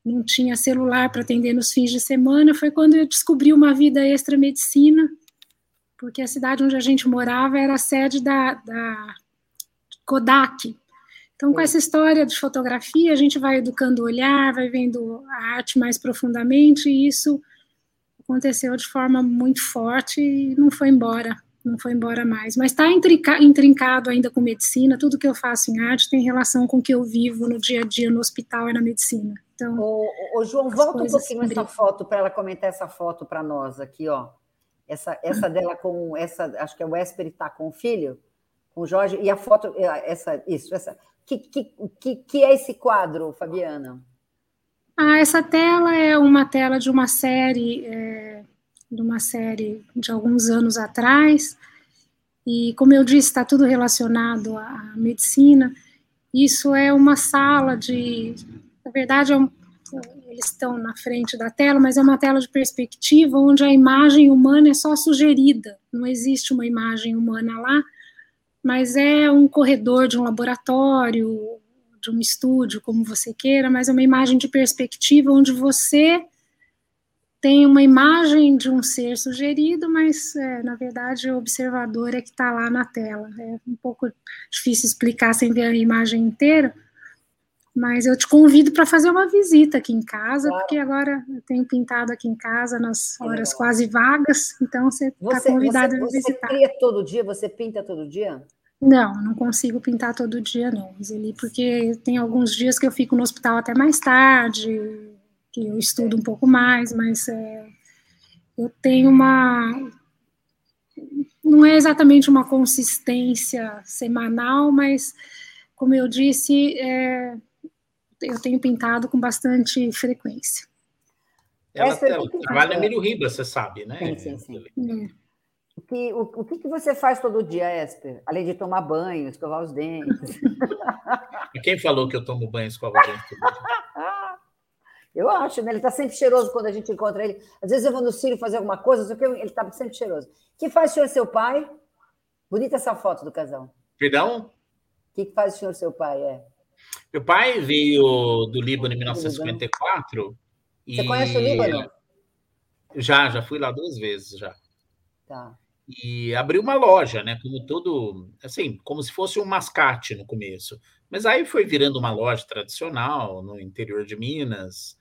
não tinha celular para atender nos fins de semana. Foi quando eu descobri uma vida extra medicina, porque a cidade onde a gente morava era a sede da, da Kodak, então, com essa história de fotografia, a gente vai educando o olhar, vai vendo a arte mais profundamente, e isso aconteceu de forma muito forte e não foi embora, não foi embora mais. Mas está intrincado ainda com medicina, tudo que eu faço em arte tem relação com o que eu vivo no dia a dia no hospital e na medicina. Então, ô, ô João, volta um pouquinho essa foto para ela comentar essa foto para nós aqui, ó. Essa, essa dela com essa, acho que é o Esper está com o filho, com o Jorge, e a foto, essa, isso, essa que, que, que, é esse quadro, Fabiana? Ah, essa tela é uma tela de uma série, é, de uma série de alguns anos atrás, e como eu disse, está tudo relacionado à medicina. Isso é uma sala de, na verdade, é um, eles estão na frente da tela, mas é uma tela de perspectiva onde a imagem humana é só sugerida, não existe uma imagem humana lá, mas é um corredor de um laboratório, de um estúdio, como você queira, mas é uma imagem de perspectiva onde você tem uma imagem de um ser sugerido, mas é, na verdade o observador é que está lá na tela. É um pouco difícil explicar sem ver a imagem inteira, mas eu te convido para fazer uma visita aqui em casa, claro. porque agora eu tenho pintado aqui em casa nas horas é quase vagas, então você está convidado você, a visitar. Você cria todo dia? Você pinta todo dia? Não, não consigo pintar todo dia, não, Zeli, porque tem alguns dias que eu fico no hospital até mais tarde, que eu estudo um pouco mais, mas é, eu tenho uma. Não é exatamente uma consistência semanal, mas, como eu disse, é, eu tenho pintado com bastante frequência. Ela, ela trabalha no Ribas, você sabe, né? Sim, sim, sim. É. O que, o, o que, que você faz todo dia, Esper? Além de tomar banho, escovar os dentes. Quem falou que eu tomo banho e escovo os dentes todo dia? Eu acho, né? Ele está sempre cheiroso quando a gente encontra ele. Às vezes eu vou no Círio fazer alguma coisa, só que ele está sempre cheiroso. O que faz o senhor seu pai? Bonita essa foto do casal. Perdão? O que, que faz o senhor seu pai? É? Meu pai veio do Líbano em 1954. Você e... conhece o Líbano? Já, já fui lá duas vezes já. Tá. E abriu uma loja, né? Como todo, assim, como se fosse um mascate no começo. Mas aí foi virando uma loja tradicional no interior de Minas.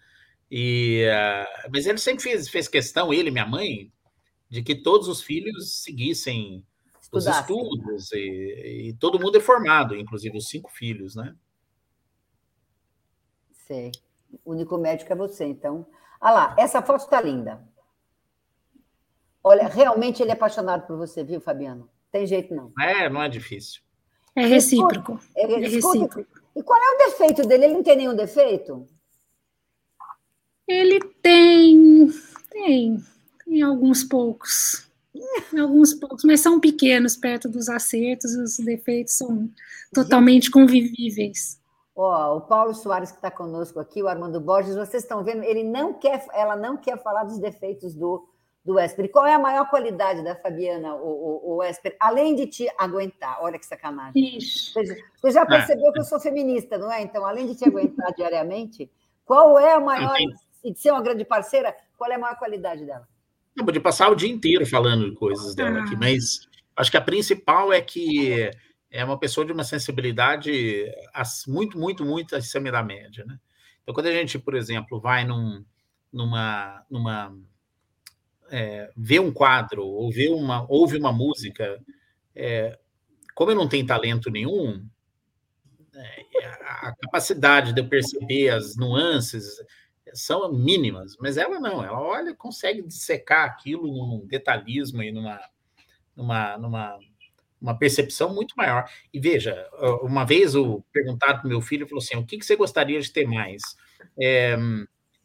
E, uh, mas ele sempre fez, fez questão, ele e minha mãe, de que todos os filhos seguissem os estudos. E, e todo mundo é formado, inclusive os cinco filhos, né? Sei. O único médico é você, então. Ah lá, essa foto está linda. Olha, realmente ele é apaixonado por você, viu, Fabiano? Tem jeito não. É, não é difícil. É recíproco. É, é recíproco. E qual é o defeito dele? Ele não tem nenhum defeito? Ele tem, tem, tem alguns poucos. Alguns poucos, mas são pequenos perto dos acertos, os defeitos são totalmente convivíveis. Ó, o Paulo Soares que está conosco aqui, o Armando Borges, vocês estão vendo, ele não quer, ela não quer falar dos defeitos do do Esper. Qual é a maior qualidade da Fabiana, o, o, o Esper, além de te aguentar? Olha que sacanagem. Isso. Você já percebeu ah. que eu sou feminista, não é? Então, além de te aguentar diariamente, qual é a maior, e de ser uma grande parceira, qual é a maior qualidade dela? Não, de passar o dia inteiro falando de coisas dela aqui, ah. mas acho que a principal é que é uma pessoa de uma sensibilidade muito, muito, muito acima da média, né? Então, quando a gente, por exemplo, vai num, numa, numa é, vê um quadro ou vê uma, ouve uma música, é, como eu não tenho talento nenhum, é, a capacidade de eu perceber as nuances são mínimas, mas ela não, ela olha, consegue dissecar aquilo num detalhismo e numa, numa, numa uma percepção muito maior. E veja, uma vez o perguntado para meu filho, falou assim: o que, que você gostaria de ter mais? É,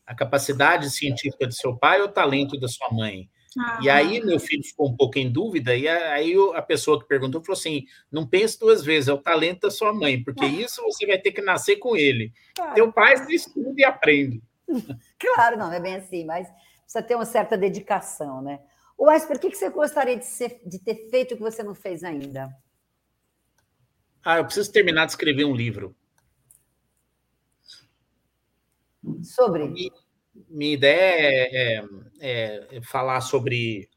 a capacidade científica do seu pai ou o talento da sua mãe? Ah. E aí meu filho ficou um pouco em dúvida, e aí a pessoa que perguntou falou assim: não pense duas vezes, é o talento da sua mãe, porque ah. isso você vai ter que nascer com ele. Claro. Teu pai se estuda e aprende. Claro, não, não é bem assim, mas precisa ter uma certa dedicação, né? O Esper, o que você gostaria de, ser, de ter feito que você não fez ainda? Ah, eu preciso terminar de escrever um livro. Sobre? Minha, minha ideia é, é, é, falar sobre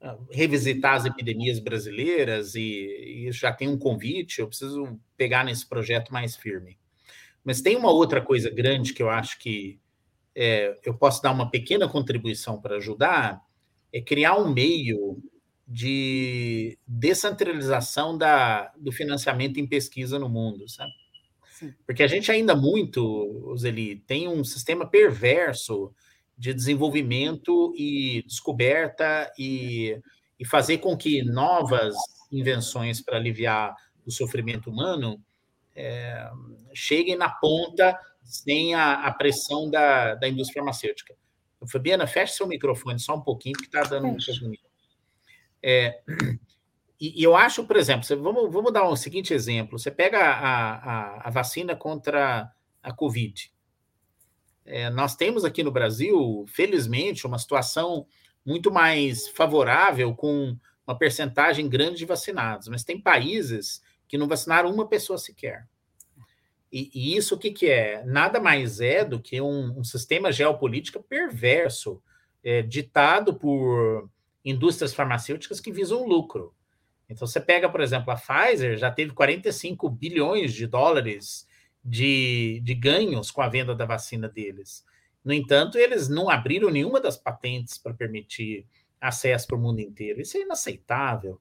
ah, revisitar as epidemias brasileiras e, e já tem um convite, eu preciso pegar nesse projeto mais firme. Mas tem uma outra coisa grande que eu acho que é, eu posso dar uma pequena contribuição para ajudar, é criar um meio de descentralização da, do financiamento em pesquisa no mundo, sabe? Sim. Porque a gente ainda muito, Zeli, tem um sistema perverso de desenvolvimento e descoberta e, e fazer com que novas invenções para aliviar o sofrimento humano é, cheguem na ponta sem a, a pressão da, da indústria farmacêutica. Fabiana, feche seu microfone só um pouquinho, porque está dando um pouco é, e, eu acho, por exemplo, vamos, vamos dar um seguinte exemplo: você pega a, a, a vacina contra a Covid. É, nós temos aqui no Brasil, felizmente, uma situação muito mais favorável, com uma percentagem grande de vacinados, mas tem países que não vacinaram uma pessoa sequer. E, e isso o que, que é? Nada mais é do que um, um sistema geopolítico perverso, é, ditado por indústrias farmacêuticas que visam lucro. Então, você pega, por exemplo, a Pfizer já teve 45 bilhões de dólares de, de ganhos com a venda da vacina deles. No entanto, eles não abriram nenhuma das patentes para permitir acesso para o mundo inteiro. Isso é inaceitável.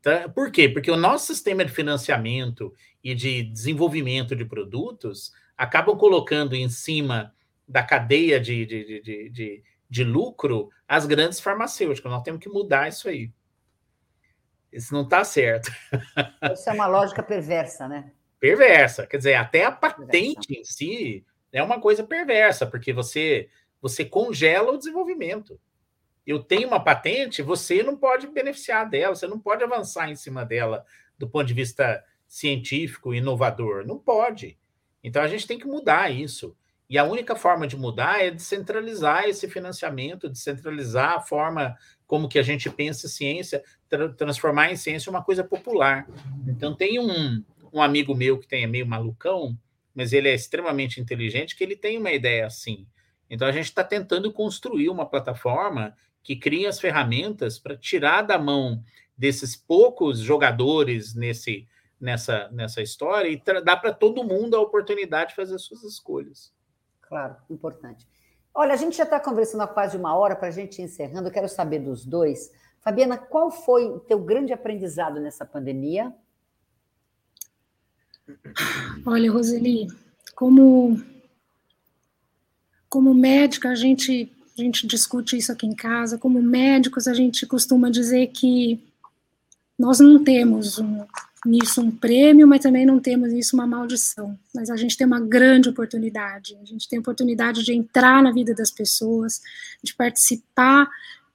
Então, por quê? Porque o nosso sistema de financiamento e de desenvolvimento de produtos acabam colocando em cima da cadeia de, de, de, de, de lucro as grandes farmacêuticas. Nós temos que mudar isso aí. Isso não está certo. Isso é uma lógica perversa, né? Perversa. Quer dizer, até a patente perversa. em si é uma coisa perversa, porque você, você congela o desenvolvimento eu tenho uma patente, você não pode beneficiar dela, você não pode avançar em cima dela do ponto de vista científico, inovador. Não pode. Então a gente tem que mudar isso. E a única forma de mudar é descentralizar esse financiamento, descentralizar a forma como que a gente pensa ciência, tra transformar em ciência uma coisa popular. Então tem um, um amigo meu que tem, é meio malucão, mas ele é extremamente inteligente, que ele tem uma ideia assim. Então a gente está tentando construir uma plataforma que cria as ferramentas para tirar da mão desses poucos jogadores nesse, nessa, nessa história e dar para todo mundo a oportunidade de fazer suas escolhas. Claro, importante. Olha, a gente já está conversando há quase uma hora para a gente ir encerrando. Eu quero saber dos dois. Fabiana, qual foi o teu grande aprendizado nessa pandemia? Olha, Roseli, como como médica, a gente a gente discute isso aqui em casa. Como médicos, a gente costuma dizer que nós não temos um, nisso um prêmio, mas também não temos nisso uma maldição. Mas a gente tem uma grande oportunidade. A gente tem a oportunidade de entrar na vida das pessoas, de participar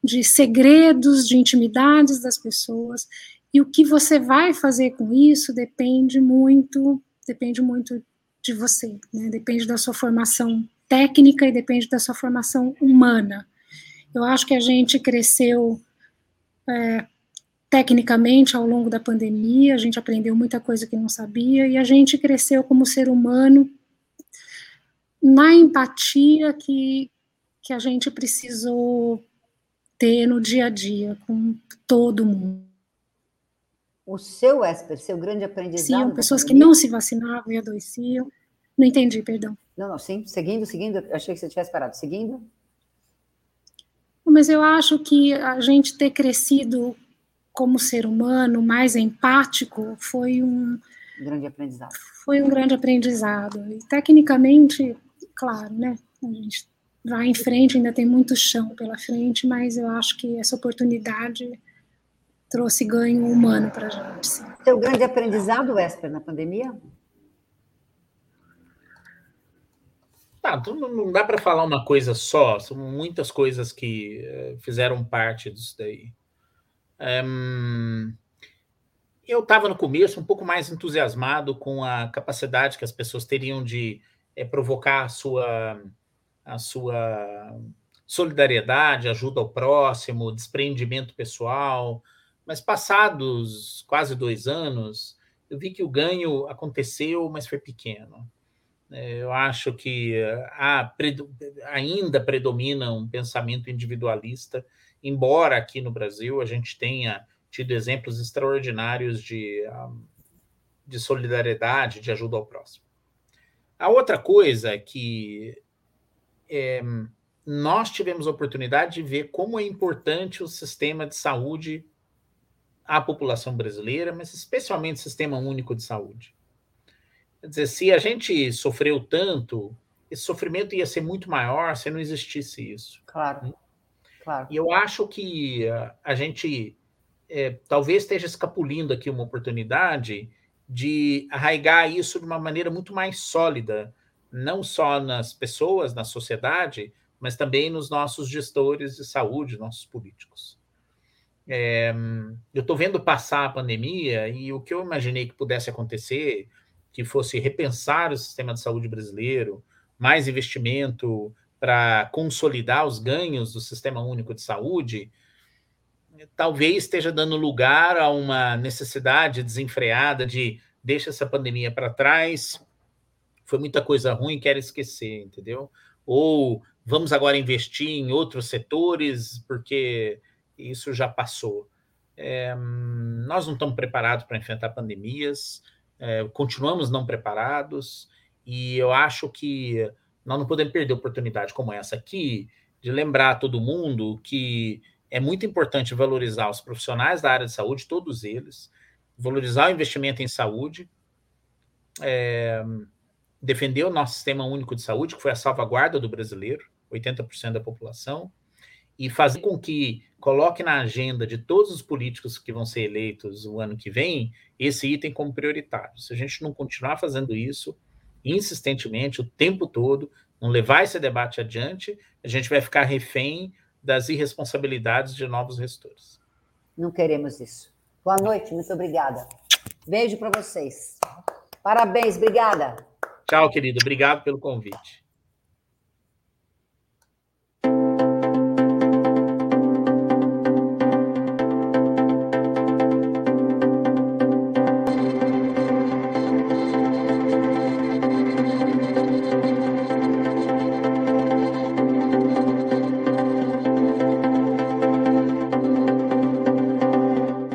de segredos, de intimidades das pessoas. E o que você vai fazer com isso depende muito, depende muito de você, né? depende da sua formação técnica e depende da sua formação humana. Eu acho que a gente cresceu é, tecnicamente ao longo da pandemia, a gente aprendeu muita coisa que não sabia e a gente cresceu como ser humano na empatia que, que a gente precisou ter no dia a dia com todo mundo. O seu, Esper, seu grande aprendizado. Sim, pessoas que não se vacinavam e adoeciam. Não entendi, perdão. Não, não, sim, seguindo, seguindo, achei que você tivesse parado. Seguindo? Mas eu acho que a gente ter crescido como ser humano mais empático foi um grande aprendizado. Foi um grande aprendizado. E tecnicamente, claro, né? A gente vai em frente, ainda tem muito chão pela frente, mas eu acho que essa oportunidade trouxe ganho humano para a gente. Sim. Seu grande aprendizado, Esper, na pandemia? Tá, não dá para falar uma coisa só, são muitas coisas que eh, fizeram parte disso daí. Um, eu estava no começo um pouco mais entusiasmado com a capacidade que as pessoas teriam de é, provocar a sua, a sua solidariedade, ajuda ao próximo, desprendimento pessoal. Mas passados quase dois anos, eu vi que o ganho aconteceu, mas foi pequeno. Eu acho que há, ainda predomina um pensamento individualista embora aqui no Brasil a gente tenha tido exemplos extraordinários de, de solidariedade, de ajuda ao próximo. A outra coisa é que é, nós tivemos a oportunidade de ver como é importante o sistema de saúde à população brasileira, mas especialmente o sistema único de saúde. Quer dizer, se a gente sofreu tanto, esse sofrimento ia ser muito maior se não existisse isso. Claro. Claro. E eu acho que a gente é, talvez esteja escapulindo aqui uma oportunidade de arraigar isso de uma maneira muito mais sólida, não só nas pessoas, na sociedade, mas também nos nossos gestores de saúde, nossos políticos. É, eu estou vendo passar a pandemia e o que eu imaginei que pudesse acontecer, que fosse repensar o sistema de saúde brasileiro, mais investimento, para consolidar os ganhos do Sistema Único de Saúde, talvez esteja dando lugar a uma necessidade desenfreada de deixa essa pandemia para trás, foi muita coisa ruim, quero esquecer, entendeu? Ou vamos agora investir em outros setores, porque isso já passou. É, nós não estamos preparados para enfrentar pandemias, é, continuamos não preparados, e eu acho que nós não podemos perder oportunidade como essa aqui de lembrar a todo mundo que é muito importante valorizar os profissionais da área de saúde, todos eles, valorizar o investimento em saúde, é, defender o nosso sistema único de saúde, que foi a salvaguarda do brasileiro, 80% da população, e fazer com que coloque na agenda de todos os políticos que vão ser eleitos o ano que vem esse item como prioritário. Se a gente não continuar fazendo isso, insistentemente, o tempo todo, não levar esse debate adiante, a gente vai ficar refém das irresponsabilidades de novos gestores. Não queremos isso. Boa noite, muito obrigada. Beijo para vocês. Parabéns, obrigada. Tchau, querido. Obrigado pelo convite.